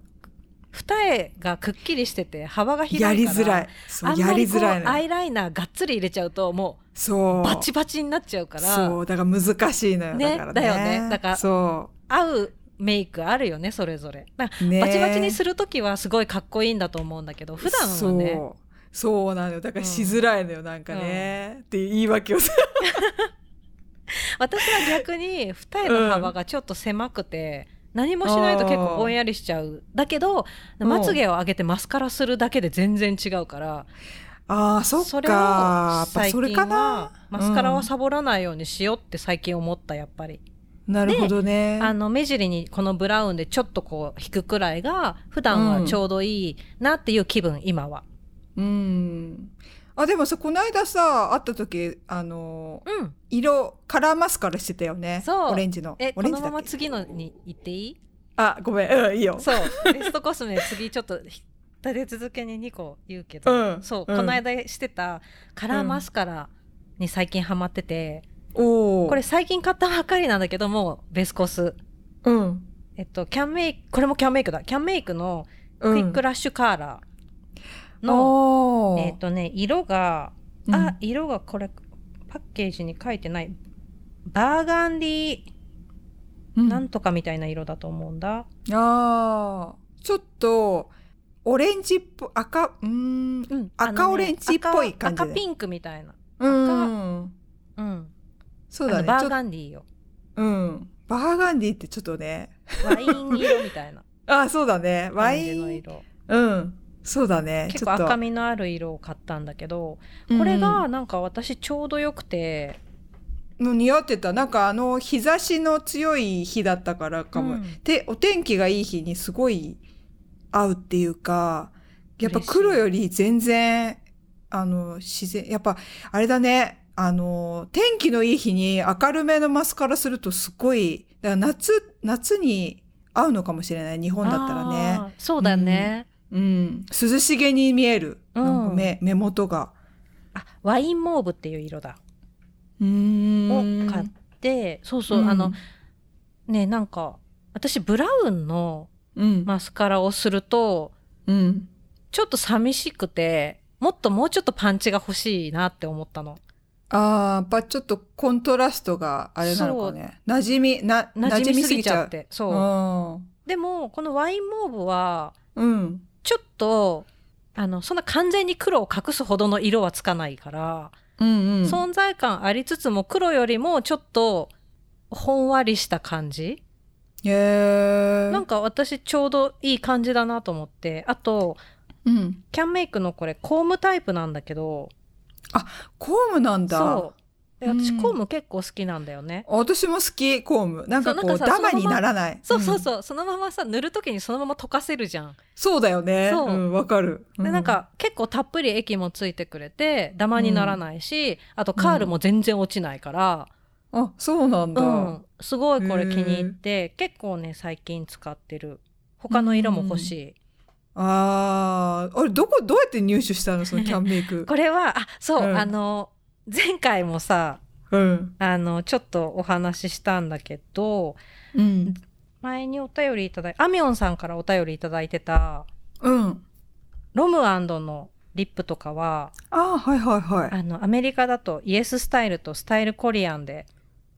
二重がくっきりしてて幅が広いからやりづらい。そうやりづらいのアイライナーがっつり入れちゃうともそう。うバチバチになっちゃうから。そうだから難しいのよ、ねだからね。だよね。だからそ合うメイクあるよねそれぞれ。だからうね。バチバチにする時はすごいかっこいいんだと思うんだけど普段はね。そう。なのよ。だからしづらいのよ、なんかね、っていう言い訳をさ。私は逆に二重の幅がちょっと狭くて、何もしないと結構ぼんやりしちゃう。だけどうん。まつげを上げてマスカラするだけで全然違うからああそっそれをかやっぱ最近はなマスカラはうん。サボらないようにしようって最近思ったやっぱりなるほどね。あの目尻にこのブラウンでちょっとこう引くくらいが普段はちょうどいいなっていう気分、今は。うん。あでもさこの間さ会った時あのうん。色カラーマスカラしてたよね。そう。オレンジの。えこのオレンジだっけ？まま次のに行っていい？あごめん。うんいいよ。そう。ベストコスメ次ちょっと立て続けに2個言うけど、うん。そう、うん。この間してたカラーマスカラに最近ハマってて、これ最近買ったばっかりなんだけどもベスコス。うん。えっとキャンメイクこれもキャンメイクだ。キャンメイクのうん。クイックラッシュカーラーの、おー。えっとね色が、うん。あ色がこれパッケージに書いてない。バーガンディうん。なんとかみたいな色だと思うんだ、あー。ちょっとオレンジっぽ赤うーんうん。赤オレンジっぽい感じで。赤赤ピンクみたいな。うん。うんそうだね。バーガンディよ。うん。バーガンディってちょっとね。ワイン色みたいな。あそうだね。ワインの色。うん。そうだね。結構赤みのある色を買ったんだけどこれがなんか私ちょうどよくて、の似合ってた。なんかあの日差しの強い日だったからかも、うん。でお天気がいい日にすごい合うっていうかやっぱ黒より全然あの自然やっぱあれだねあの天気のいい日に明るめのマスカラするとすごいだから夏夏に合うのかもしれない日本だったらね。そうだね、うん。涼しげに見える、うん。目目元が。あワインモーブっていう色だ。うーん。を買ってそうそう、あのねなんか私ブラウンのうん。マスカラをするとうん。ちょっと寂しくてもっともうちょっとパンチが欲しいなって思ったのああ、やっぱちょっとコントラストがあれなのかね。馴染み、な、馴染みすぎちゃってそううでもこのワインモーブはん。うん。ちょっとあのそんな完全に黒を隠すほどの色はつかないから、うんうん。存在感ありつつも黒よりもちょっとほんわりした感じへえ。なんか私ちょうどいい感じだなと思ってあとうん。キャンメイクのこれコームタイプなんだけどコームなんだ。そう。で私うん。コーム結構好きなんだよね、私も好きコームなんかこそうダマにならない。そうそうそうそのままさ塗る時にそのまま溶かせるじゃん。そうだよね。そう。うんわかる。でなんか結構たっぷり液もついてくれてダマにならないし、あとカールも全然落ちないから、うん。あそうなんだ、うん。すごいこれ気に入って結構ね最近使ってる。他の色も欲しい、あー。あれどこどうやって入手したの？そのキャンメイク。これはあそう、うん。あの前回もさうん。あのちょっとお話ししたんだけどうん。前にお便りいただいアミオンさんからお便りいただいてたうん。ロムアンドのリップとかはあーはいはいはい。あのアメリカだとイエススタイルとスタイルコリアンで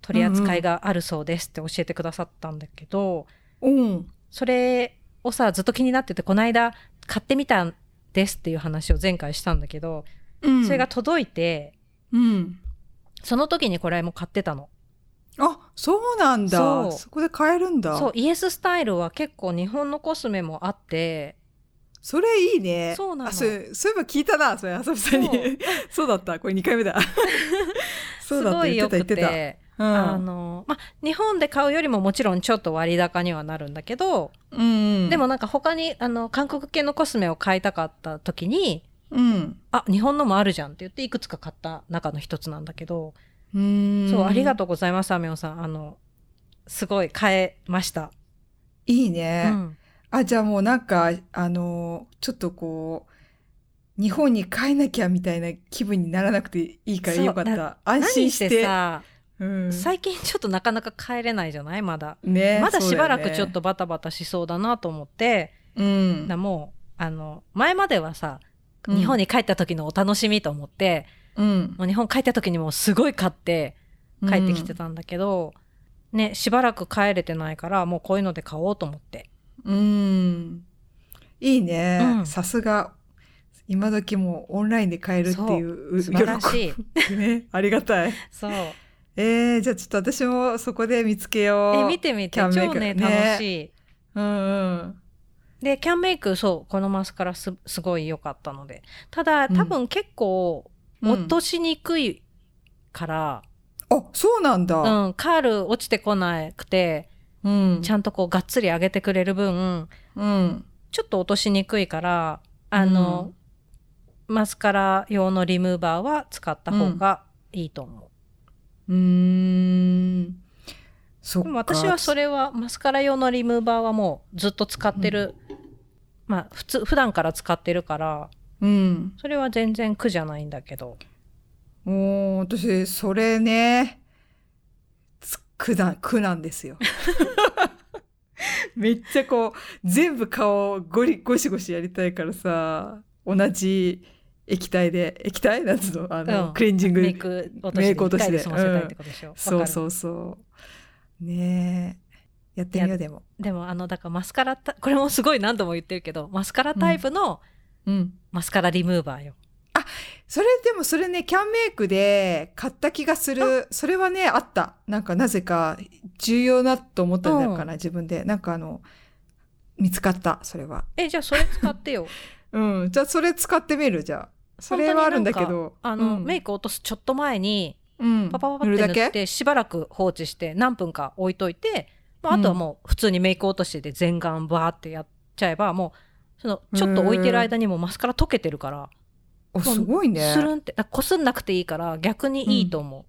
取り扱いがあるそうですって教えてくださったんだけど、うん。それをさずっと気になっててこの間買ってみたんですっていう話を前回したんだけど、うん。それが届いてうん。その時にこれも買ってたの。あそうなんだ。そう。そこで買えるんだ。そうイエススタイルは結構日本のコスメもあって。それいいね。そうなの。あそういえば聞いたなそれあさみさんに。そう。だった。これ2回目だ。そうすだった。言ってた言ってて。たうん。あのま、日本で買うよりももちろんちょっと割高にはなるんだけど、うんうん。でもなんか他にあの韓国系のコスメを買いたかった時にうん。あ日本のもあるじゃんって言っていくつか買った中の一つなんだけど、うん。そうありがとうございますアメオンさん。あのすごい買えました、いいうね、ん、あじゃあもうなんかあのちょっとこう日本に帰んなきゃみたいな気分にならなくていいからよかった。な安心して。何してさ、うん。最近ちょっとなかなか帰れないじゃない？まだ、ねまだしばらくちょっとバタバタしそうだなと思って、うん。だもうあの前まではさうん。日本に帰った時のお楽しみと思って、うん。もう日本帰った時にもうすごい買って帰ってきてたんだけど、ねしばらく帰れてないからもうこういうので買おうと思って。うん。いいね、うん。さすが。今時もうオンラインで買えるっていう素晴らしい。喜 びねありがたい。そうえー、じゃあちょっと私もそこで見つけよう。え見てみて。超ねね。楽しい。うんうん。でキャンメイクそうこのマスカラすすごい良かったので。ただ多分結構うん落としにくいから、あそうなんだ、うん。カール落ちてこなくてうん。ちゃんとこうがっつり上げてくれる分うん。ちょっと落としにくいからあの、マスカラ用のリムーバーは使った方がいいと思う、うーん。そでも私はそれはマスカラ用のリムーバーはもうずっと使ってる、まあ普通普段から使ってるからうん。それは全然苦じゃないんだけど。もう私それねつ苦な苦なんですよ。めっちゃこう全部顔をゴリゴシゴシやりたいからさ同じ液体で液体？なんつうの？あの、うん。クレンジング。メイク落としメててことでしょ、そううそうそう。ねえ。やってみようでも。でもあのだからマスカラタこれもすごい何度も言ってるけどマスカラタイプのうん。マスカラリムーバーよ、それでもそれねキャンメイクで買った気がする。それはねあった。なんかなぜか重要だと思ったんだかな、自分で。なんかあの見つかったそれは。えじゃあそれ使ってよ うん。じゃあそれ使ってみるじゃあ。それはあるんだけど。あの、うん。メイク落とすちょっけにうん。パパパパって塗ってしばらく放置して何分か置いといて、まあ、あとはもう普通にメイク落としで全顔バーってやっちゃえばもうそのちょっと置いてる間にもうマスカラ溶けてるからおすごいね。スルンってこすんなくていいから逆にいいと思う。ん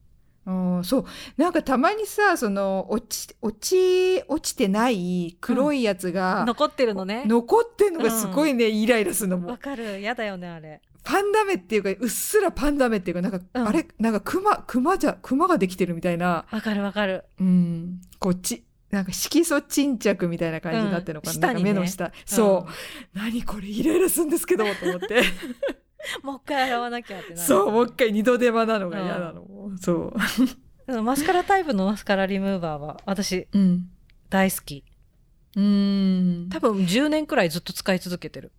そう。なんかたまにさその落ち落ち落ちてない黒いやつう、が、残ってるのね。残ってんのがすごいね、イライラするのも。わかる。やだよねあれ。パンダ目っていうかうっすらパンダ目っていうかなんか、うん。あれなんかクマクマじゃクマができてるみたいな。わかるわかる。うん。こっちなんか色素沈着みたいな感じになってるのかな,、うん。なんか目の下。下そう、何これイライラするんですけどと思って。うん もう一回洗わなきゃってなる。そうもう一回二度手間なのが嫌なの、そでもマスカラタイプのマスカラリムーバーは私ううん。大好き。うん。多分10年くらいずっと使い続けてる。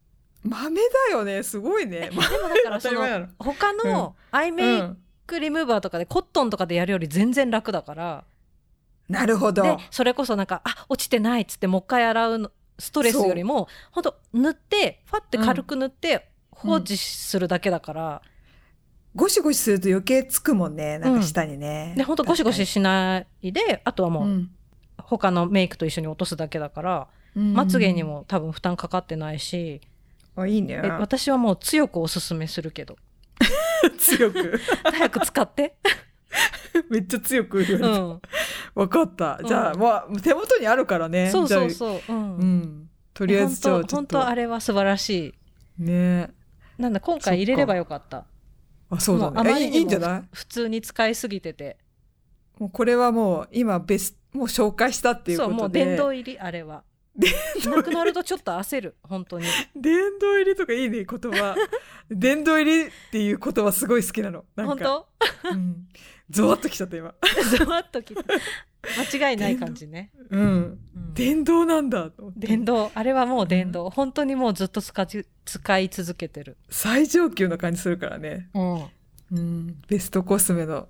豆だよね。すごいね、でもだからそのの他のアイメイうんクリムーバーとかでコットンとかでやるより全然楽だから。なるほど。でそれこそなんかあ落ちてないっつってもう一回洗うのストレスよりもほんと塗ってファって軽く塗って放置するだけだから、ゴシゴシすると余計つくもんね。なんか下にね。で、ほんとゴシゴシしないで、あとはもう、うん他のメイクと一緒に落とすだけだから、うんまつげにも多分負担かかってないし、あ、いいねえ。私はもう強くおすすめするけど。強く？早く使って。めっちゃ強く言われた。うん。わかった。じゃあ、うんまあ、手元にあるからね。そうそうじそう。う。ゃあうんん。とりあえず、じゃあ、ちょっ本当あと。れは素晴らしねい。なんだ、今回入れればよかった。あ、そうだもうあまりいいんじゃない？普通に使いすぎてて。もうこれはもう、今、ベスもう紹介したっていうそう、もうことで。殿堂入り、あれは。なくなるとちょっと焦る、本当に。殿堂入りとかいいね、言葉。殿堂入りっていう言葉すごい好きなの。なん本か。当？うん。ゾワッときちゃった、今。ゾワッときた。間違いない感じね。うん。うん殿堂なんだ。電動。あれはもう電動。本当にもうずっと使い使い続けてる。最上級な感じするからね。うん。うん。ベストコスメの。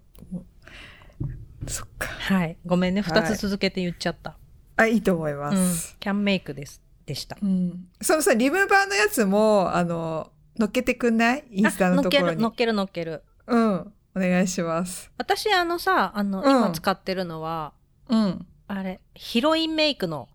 そっか。はい。ごめんね。はい二つ続けて言っちゃった。あ、いいと思いまうんす。。キャンメイクです。でした。うん。そのさ、リムーバーのやつも、あの、乗っけてくんない？インスタのところにあ乗っ。ける乗っける乗っける。うん。お願いします。私あのさ、あの、うん今使ってるのは、うん。あれ、ヒロインメイクの、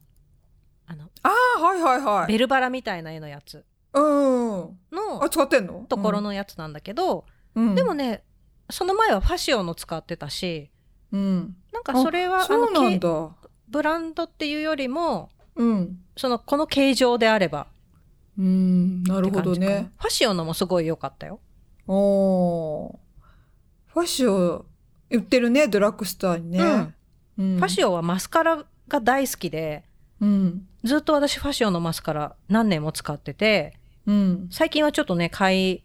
あの、ああ、はいはいはい。ベルバラみたいな絵のやつうん。あ、の使ってんの？ところ、のやつなんだけど、うん、でもね、その前はファシオの使ってたし、うん。なんかそれは、そうなんけだ。ブランドっていうよりも、うん。その、この形状であればうん、なるほどって感じかなね。ファシオのもすごい良かったよ。おーファッション売ってるね、ドラッグストアにね。うんうんファシオはマスカラが大好きで、うん。ずっと私ファシオのマスカラ何年も使ってて、うん。最近はちょっとね、買い、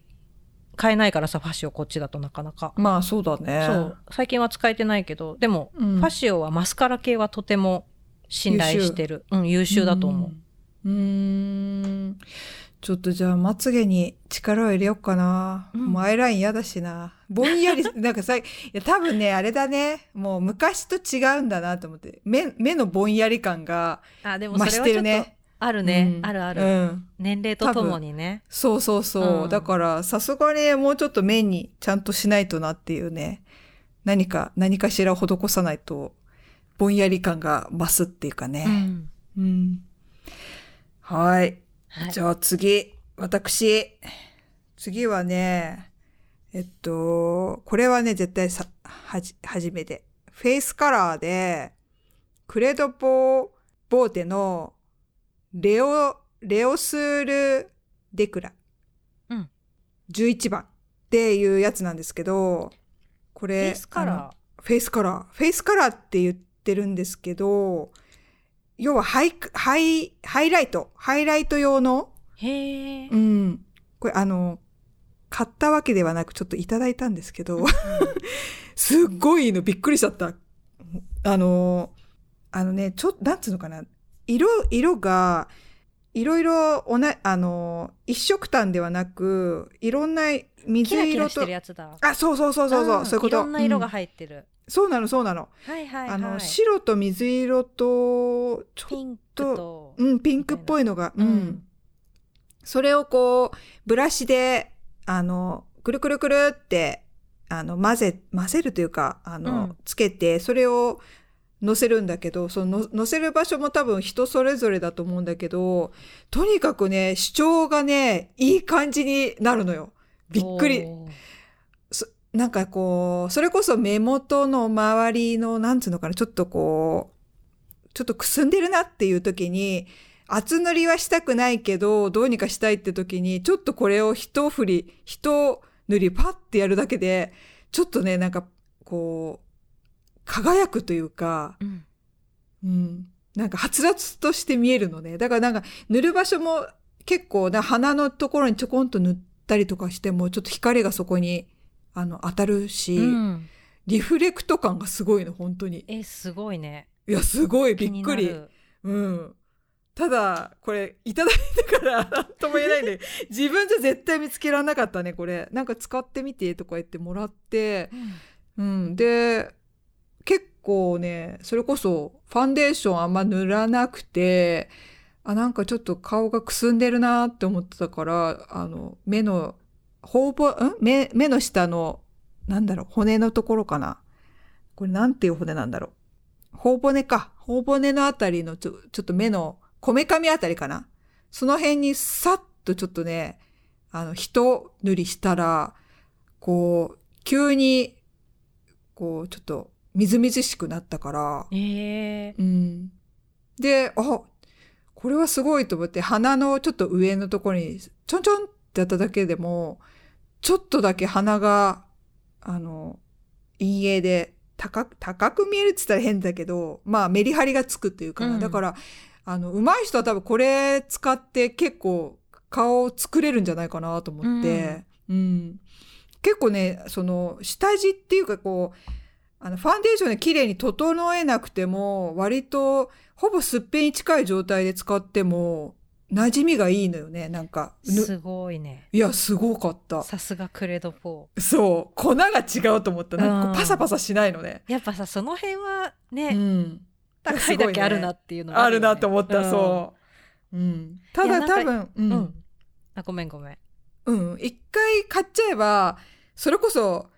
買えないからさ、ファシオこっちだとなかなか。まあ、そうだね。そう。最近は使えてないけど、でも、うんファシオはマスカラ系はとても信頼してる。うん、優秀だと思う。うん。ちょっとじゃあ、まつげに力を入れようかな。うんもうアイライン嫌だしな。ぼんやり、なんかさ、いや、多分ね、あれだね。もう昔と違うんだなと思って。目、目のぼんやり感があ、でも増してるね。あるね。うんあるある、うん。年齢とともにね。そうそうそう。うんだから、さすがにもうちょっと目にちゃんとしないとなっていうね。何か、何かしら施さないと、ぼんやり感が増すっていうかうね。ん。うん。はい。はいじゃあ次、私。次はね、えっと、これはね、絶対さ、はじ、初めて。フェイスカラーで、クレドポボーテの、レオ、レオスールデクラ。うん。11番っていうやつなんですけど、これ、フェイスカラ、フェイスカラー。フェイスカラーって言ってるんですけど、要はハイク、ハイ、ハイライト、ハイライト用の、ー。へえ。うん。これあの、買ったわけではなくちょっといただいたんですけど、すっごいいいの、びっくりしちゃった。あの、あのね、ちょっと、なんつうのかな。色、色が、いろいろおな、あの、一色単ではなく、いろんな水キラキ色とラしてる、やつだ。あ、そうそうそうそうそう、んそういうこと。いろんな色がうん入ってる。そうなの、そうなの。はいはいはい。あの、白と水色と、ちょっピンクと。うん、ピンクっぽいのが、ううんん。それをこう、ブラシで、あの、くるくるくるって、あの、混ぜ、混ぜるというか、あの、うんつけて、それを乗せるんだけど、そのの乗せる場所も多分人それぞれだと思うんだけど、とにかくね、主張がね、いい感じになるのよ。びっくり。なんかこう、それこそ目元の周りの、なんつうのかな、ちょっとこう、ちょっとくすんでるなっていう時に、厚塗りはしたくないけど、どうにかしたいって時に、ちょっとこれを一振り、一塗りパッてやるだけで、ちょっとね、なんか、こう、輝くというか、うんうん。なんか、はつらつとして見えるのね。だからなんか、塗る場所も結構な、鼻のところにちょこんと塗ったりとかしても、ちょっと光がそこに、あの、当たるし、うん。リフレクト感がすごいの、本当に。え、すごいね。いや、すごいびっくり。うん。ただ、これ、いただいてから、なんとも言えないんで、自分じゃ絶対見つけられなかったね、これ。なんか使ってみてとか言ってもらって、うん。で、結構ね、それこそ、ファンデーションあんま塗らなくて、あ、なんかちょっと顔がくすんでるなって思ってたから、あの、目の頬ぼ、ん？目、目の下の、なんだろう、骨のところかな。これなんていう骨なんだろう。頬骨か。頬骨のあたりのちょ、ちょっと目の、こめかみあたりかな。その辺にさっとちょっとね、あの、一塗りしたら、こう、急に、こう、ちょっと、みずみずしくなったから、えー、うん。で、あ、これはすごいと思って、鼻のちょっと上のところに、ちょんちょんってやっただけでも、ちょっとだけ鼻が、あの、陰影で高く、高く見えるって言ったら変だけど、まあメリハリがつくっていうかな、うん。だから、あの、上手い人は多分これ使って結構顔を作れるんじゃないかなと思って、うん。結構ね、その、下地っていうかこう、あの、ファンデーションで綺麗に整えなくても、割と、ほぼすっぺんに近い状態で使っても、馴染みがいいのよね、なんか。ぬすごいね。いや、すごかった。さすがクレド4。そう。粉が違うと思った。なんかパサパサしないのね。やっぱさ、その辺はうね、ん。高いだけあるなっていうのはあるなと思った、うんそう。うん。ただ多分、ううん。ん。あ、ごめんごめん。うん。一回買っちゃえば、それこそ、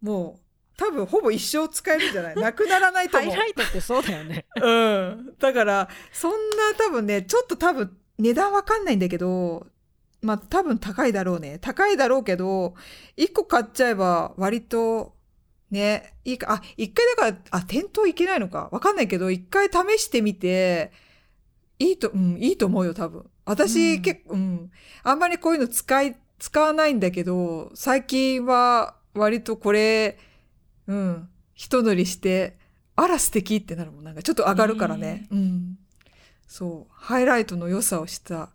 もう、多分ほぼ一生使えるんじゃない？なくならないと思う。ハイライトってそうだよね。うん。だから、そんな多分ね、ちょっと多分値段わかんないんだけど、まあ多分高いだろうね。高いだろうけど、一個買っちゃえば割と、ね、いいか、あ、一回だから、あ、店頭行けないのか。わかんないけど、一回試してみて、いいと、うん、いいと思うよ、多分。私、うん結構、うん。あんまりこういうの使い、使わないんだけど、最近は割とこれ、うん、一塗りして、あら素敵ってなるもん。なんかちょっと上がるからね。うん。そう。ハイライトの良さをした。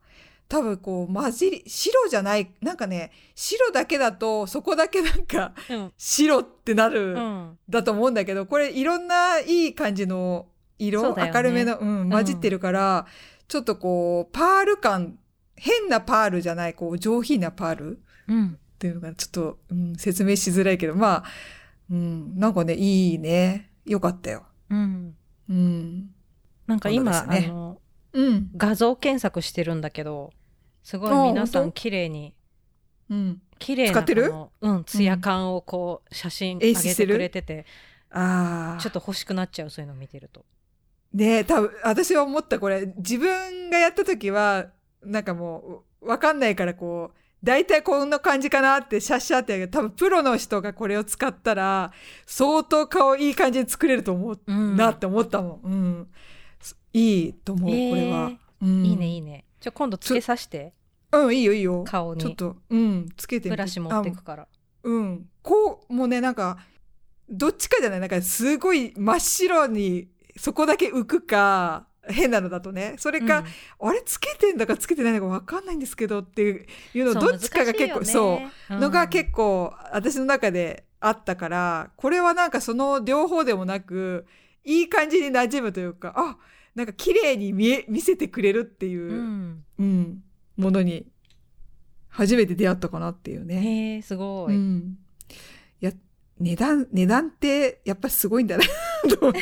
多分こう、混じり、白じゃない、なんかね、白だけだと、そこだけなんか、うん。白ってなる、うん。だと思うんだけど、これいろんないい感じの色、ね明るめの、うん、混じってるから、ちょっとこう、パール感、変なパールじゃない、こう、上品なパールうん。っていうのがちょっと、うん、説明しづらいけど、まあ、うん、なんかね、いいね。よかったよ。うん。うん。なんか今、ねあの、うん。画像検索してるんだけど、すごいあ皆さん綺麗に、うん。綺麗な使ってる？うん、ツヤ感をこう、写真上げてくれてて、ああ。ちょっと欲しくなっちゃう、そういうの見てると。ねえ、多分、私は思った、これ、自分がやった時は、なんかもう、わかんないから、こう、大体こんな感じかなってシャッシャってやる多分プロの人がこれを使ったら、相当顔いい感じに作れると思う、うん。なって思ったもん。うん。いいと思う、へえこれは。うん、いいね、いいね。じゃあ今度つけさして、うん、いいよ、いいよ。顔に。ちょっと、うん、つけてみて。ブラシ持ってくから。うん。こう、もうね、なんか、どっちかじゃないなんか、すごい真っ白に、そこだけ浮くか、変なのだとね。それか、あれつけてんだかつけてないのか分かんないんですけどっていうの、どっちかが結構、そう。のが結構、私の中であったから、これはなんかその両方でもなく、いい感じに馴染むというか、あ、なんか綺麗に見え、見せてくれるっていうう、ん。うん、ものに、初めて出会ったかなっていうね。へえ、すごい。うん。いや、値段、値段ってやっぱりすごいんだなと思って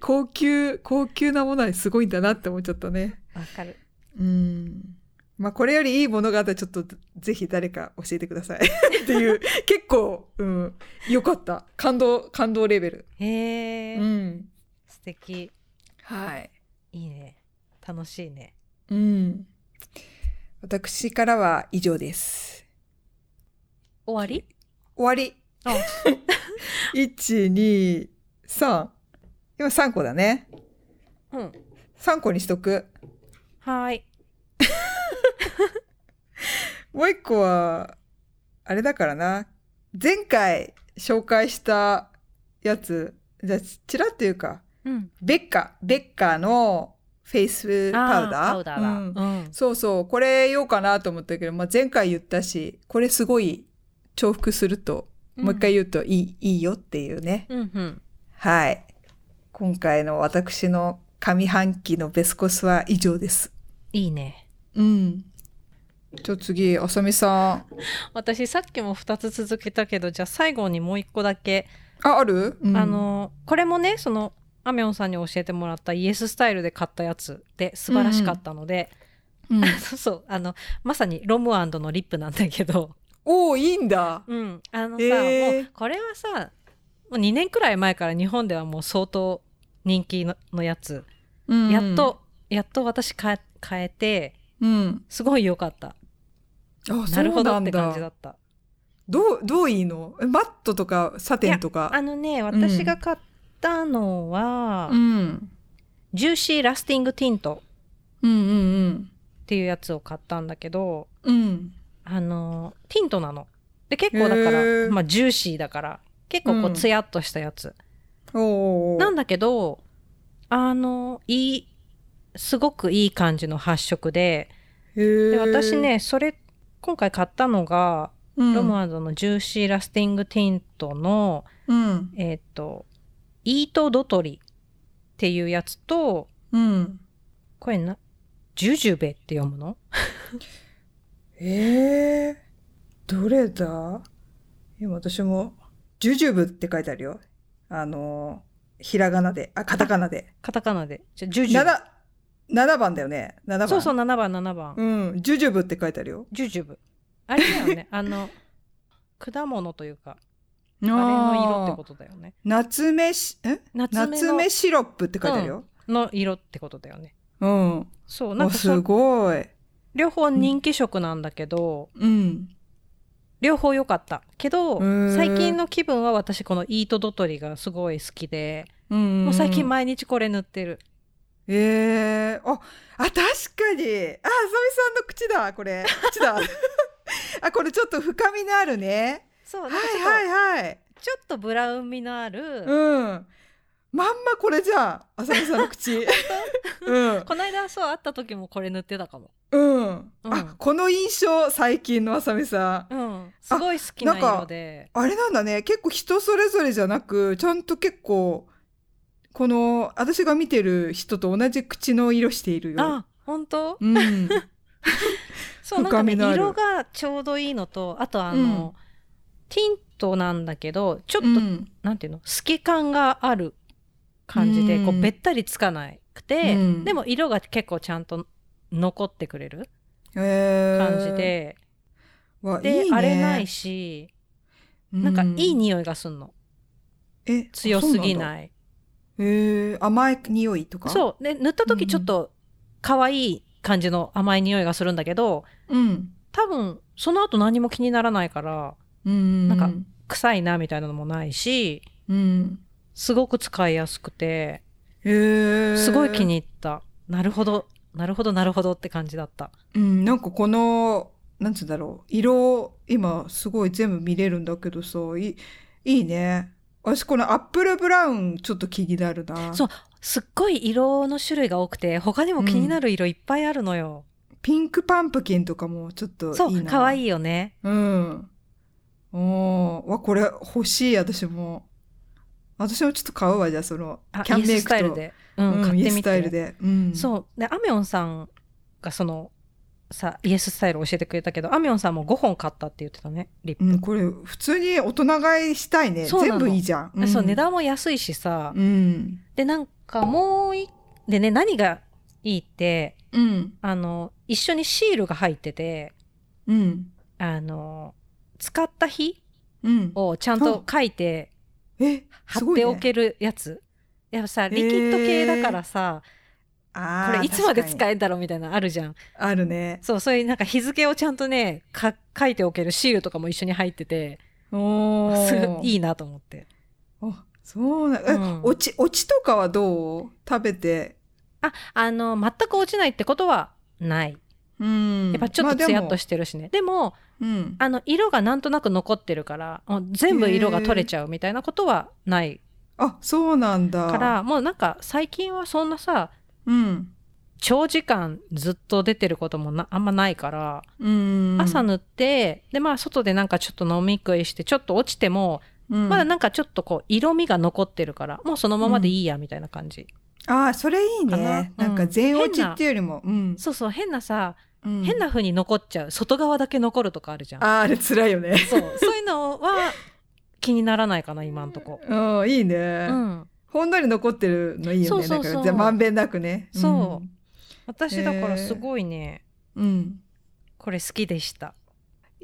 高級、高級なものはすごいんだなって思っちゃったね。わかる。うん。まあこれよりいいものがあったらちょっとぜひ誰か教えてください っていう、結構、うん、よかった。感動、感動レベル。へえ、うん。素敵。はい。いいね。楽しいね。うん。私からは以上です。終わり？終わり。あ1、2、3。今3個だね。うん。3個にしとく。はーい。もう一個は、あれだからな。前回紹介したやつ、じゃあ、ちらっというか、うん。ベッカ、ベッカのフェイスパウダーウダーだ。うんうん。そうそう、これ言おうかなと思ったけど、まあ、前回言ったし、これすごい重複すると、もう一回言うといい、いいよっていうね。うんうん。はい。今回の私の上半期のベスコスは以上です。いいね。うん。じゃあ次、あさみさん。私さっきも2つ続けたけど、じゃあ最後にもう1個だけ。あ、ある、うんあ、の、これもね、その、アミョンさんに教えてもらったイエススタイルで買ったやつで素晴らしかったので、うん、そ うそう、あの、まさにロムアンドのリップなんだけど、おおいいんだうん、あのさ、へーもうこれはさもう2年くらい前から日本ではもう相当人気ののやつ、うん。やっとやっと私変え変えてうん。すごい良かった。あなるほどって感じだった。どうどういいの？えマットとかサテンとか？あのね私が買ったのは、うん。ジューシーラスティングティント。っていうやつを買ったんだけどうんうん。あのティントなの。で結構だから、まあ、ジューシーだから結構こううん。ツヤっとしたやつ、なんだけどあのいいすごくいい感じの発色ででで私、ねそれ今回買ったのが、うん、ロムアンドのジューシーラスティングティントのうん。えっ、とイートドトリっていうやつとうん。これなジュジュベって読むの？えー、どれだ？今私もジュジュブって書いてあるよあのひらがなであカタカナで。カタカナで。じゃジュジュ。7, 7番だよね。7番。そうそう7番7番、うんジュジュブって書いてあるよ。ジュジュブ。あれだよね。あの果物というかああれの色ってことだよね。夏目しえ？夏目シロップって書いてあるよ。の色ってことだよね。うん、そうなんかそごい。両方人気色なんだけど、うん両方良かった。けど最近の気分は私このイートドトリがすごい好きで、うんもう最近毎日これ塗ってる。えー、ああ確かに。ああさみさんの口だ。これ。口だ。あこれちょっと深みのあるね。そうはいはいはい。ちょっとブラウン味のある、うんまんまこれじゃんあさみさんの口。うん。この間そう会った時もこれ塗ってたかも。うん、うん。あこの印象最近のあさみさん。うん。すごい好きな色で。あれなんだね。結構人それぞれじゃなくちゃんと結構この私が見てる人と同じ口の色しているよ。あ本当？うん。そうなんかね色がちょうどいいのとあとあの、うん。ティントなんだけどちょっと、うん。なんていうの？透け感がある感じで、うん。こうべったりつかなくて、うん。でも色が結構ちゃんと残ってくれる感じで、わでいいね。荒れないしなんかいい匂いがすんの。え強すぎい。ないへえ甘い匂いとか？そう。で塗った時ちょっと可愛い感じの甘い匂いがするんだけどう、うん。多分その後何も気にならないからうん、なんか臭いなみたいなのもないしうん、すごく使いやすくてすごい気に入った。なるほど。なるほどなるほどって感じだった。うん、なんかこのなんつうんだろう。色今すごい全部見れるんだけどさいいいいね。私このアップルブラウンちょっと気になるな。そう。すっごい色の種類が多くて他にも気になる色いっぱいあるのよ、ピンクパンプキンとかもちょっといいな。そう。可愛いいよね。うん。おー。わこれ欲しい私も私もちょっと買うわじゃあそのあキャンメイクと。ススタイルで、うん買ってみて。タイルで、うん、そう。でアミョンさんがそのさイエススタイル教えてくれたけどアミョンさんも5本買ったって言ってたねリップ、うん、これ普通に大人買いしたいね。全部いいじゃん、そう値段も安いしさ、うん。でなんかもういでね何がいいってうん。あの一緒にシールが入っててうん。あの使った日うん。をちゃんと書いてえ貼っておけるやつ、やっぱさリキッド系だからさ、あーこれいつまで使えんだろうみたいなのあるじゃん。あるね。そうそういうなんか日付をちゃんとねか書いておけるシールとかも一緒に入ってておいいなと思って。あそうな、えうん。おちおちとかはどう？食べて。ああの全く落ちないってことはないうん。やっぱちょっとツヤっとしてるしね、でもうん。あの色がなんとなく残ってるからもう全部色が取れちゃうみたいなことはない。あそうなんだ。からもうなんか最近はそんなさうん。長時間ずっと出てることもなあんまないから、うん。朝塗ってでまあ外でなんかちょっと飲み食いしてちょっと落ちても、うん。まだなんかちょっとこう色味が残ってるからもうそのままでいいやみたいな感じ、あーそれいいね。な。ん。か全落ちっていうよりも、うん。そうそう変なさ、うん。変な風に残っちゃう。外側だけ残るとかあるじゃん。あーあれ辛いよね。そう。そういうのは気にならないかな今んとこ、うんいいね、うん、ほんのり残ってるのいいよね。そうそうまんべんなくね。そう。私だからすごいね、うん、うん、これ好きでした。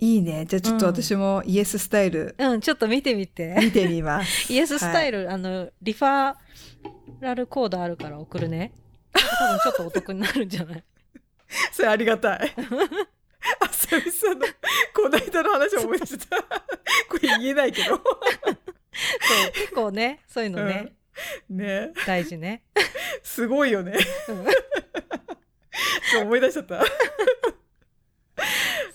いいね。じゃあちょっとうん。私もイエススタイルうん、ちょっと見てみて。見てみます。イエススタイル、あの、リファラルコードあるから送るね。多分ちょっとお得になるんじゃない？それありがたい。あさみさんのこの間の話を思い出した。これ言えないけど。そう、結構ね、そういうのね、うんね大事ね。すごいよね。うんそう思い出しちゃった。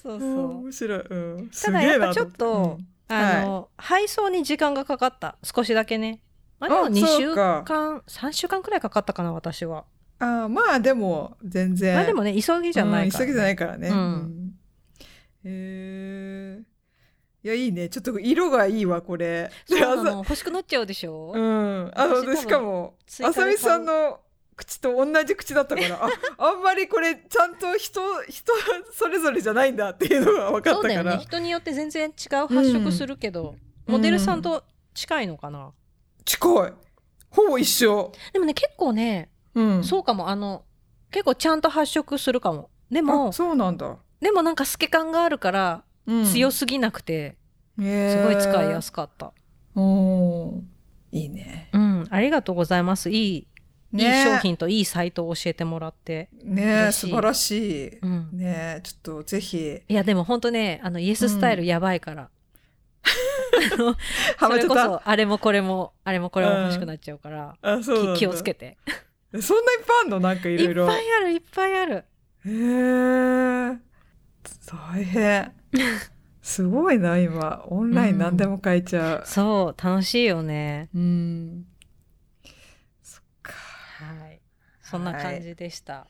そううんそう。面白い。うん。すただやっぱちょっと、あの、配送に時間がかかった。少しだけね。あ、でもあ2週間、3週間くらいかかったかな、私は。うんあーまあでも全然。まあでもね、急ぎじゃないから、うん急ぎじゃないからね。うんうんへえ。いやいいね。ちょっと色がいいわこれ。そうな欲しくなっちゃうでしょ、うん。あのしかもあさみさんの口と同じ口だったから、あ あんまりこれちゃんと人人それぞれじゃないんだっていうのが分かったから。そうだよね。人によって全然違う発色するけど、モデルさんと近いのかな？近い。ほぼ一緒。でもね、結構ね、うん。そうかも。あの、結構ちゃんと発色するかも。でもあ、そうなんだ。でもなんか透け感があるから、うん強すぎなくて、すすごい使いやすかった。おーいいね。うん、ありがとうございます。いい、いいね商品といいサイトを教えてもらって。ね素晴らしい。うん。ねちょっとぜひ。いや、でも本当ね、あの、イエススタイルやばいから。あ のハマっちゃったそれこそ、あれもこれも、あれもこれも欲しくなっちゃうから、うなん気をつけて。そんないっぱいあんの？なんかいろいろ。いっぱいある、いっぱいある。へえ。大変。すごいな、今。オンライン何でも買えちゃう。そう、楽しいよね。うん。そっか。はい。そんな感じでした。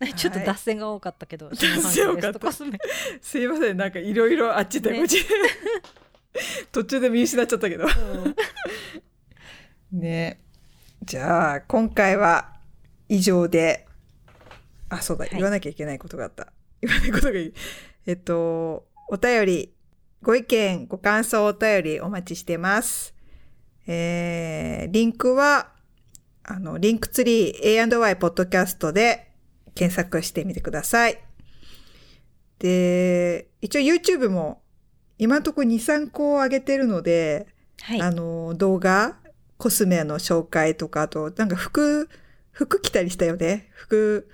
い ちょっと脱線が多かったけど、脱線多かったすいません、なんかいろいろあっちでねこっちで。途中で見失っちゃったけど。うんね。じゃあ、今回は以上で、あ、そうだ、はい言わなきゃいけないことがあった。言わないことがいい。えっと、お便り、ご意見、ご感想、お便りお待ちしてます。えー、リンクは、あの、リンクツリー A&Y ポッドキャストで検索してみてください。で、一応 YouTube も今のところ2、3個上げてるので、はい。あの、動画、コスメの紹介とか、あと、なんか服、服着たりしたよね。服、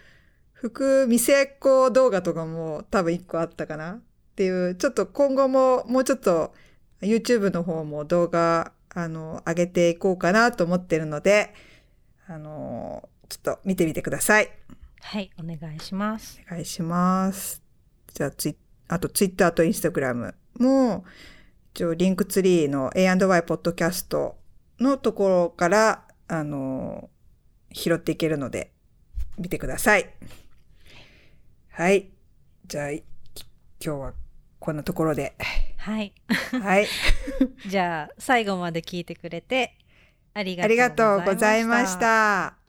服見せっこ動画とかも多分一個あったかなっていう、ちょっと今後ももうちょっと YouTube の方も動画、あの、上げていこうかなと思ってるので、あの、ちょっと見てみてください。はい、お願いします。お願いします。じゃあツイ、あとツイッターとインスタグラムも、一応リンクツリーの A&Y ポッドキャストのところから、あの、拾っていけるので、見てください。はい。じゃあ、い今日はこんなところで。はい。はい。じゃあ、最後まで聞いてくれて、ありがとうごございましざいました。た。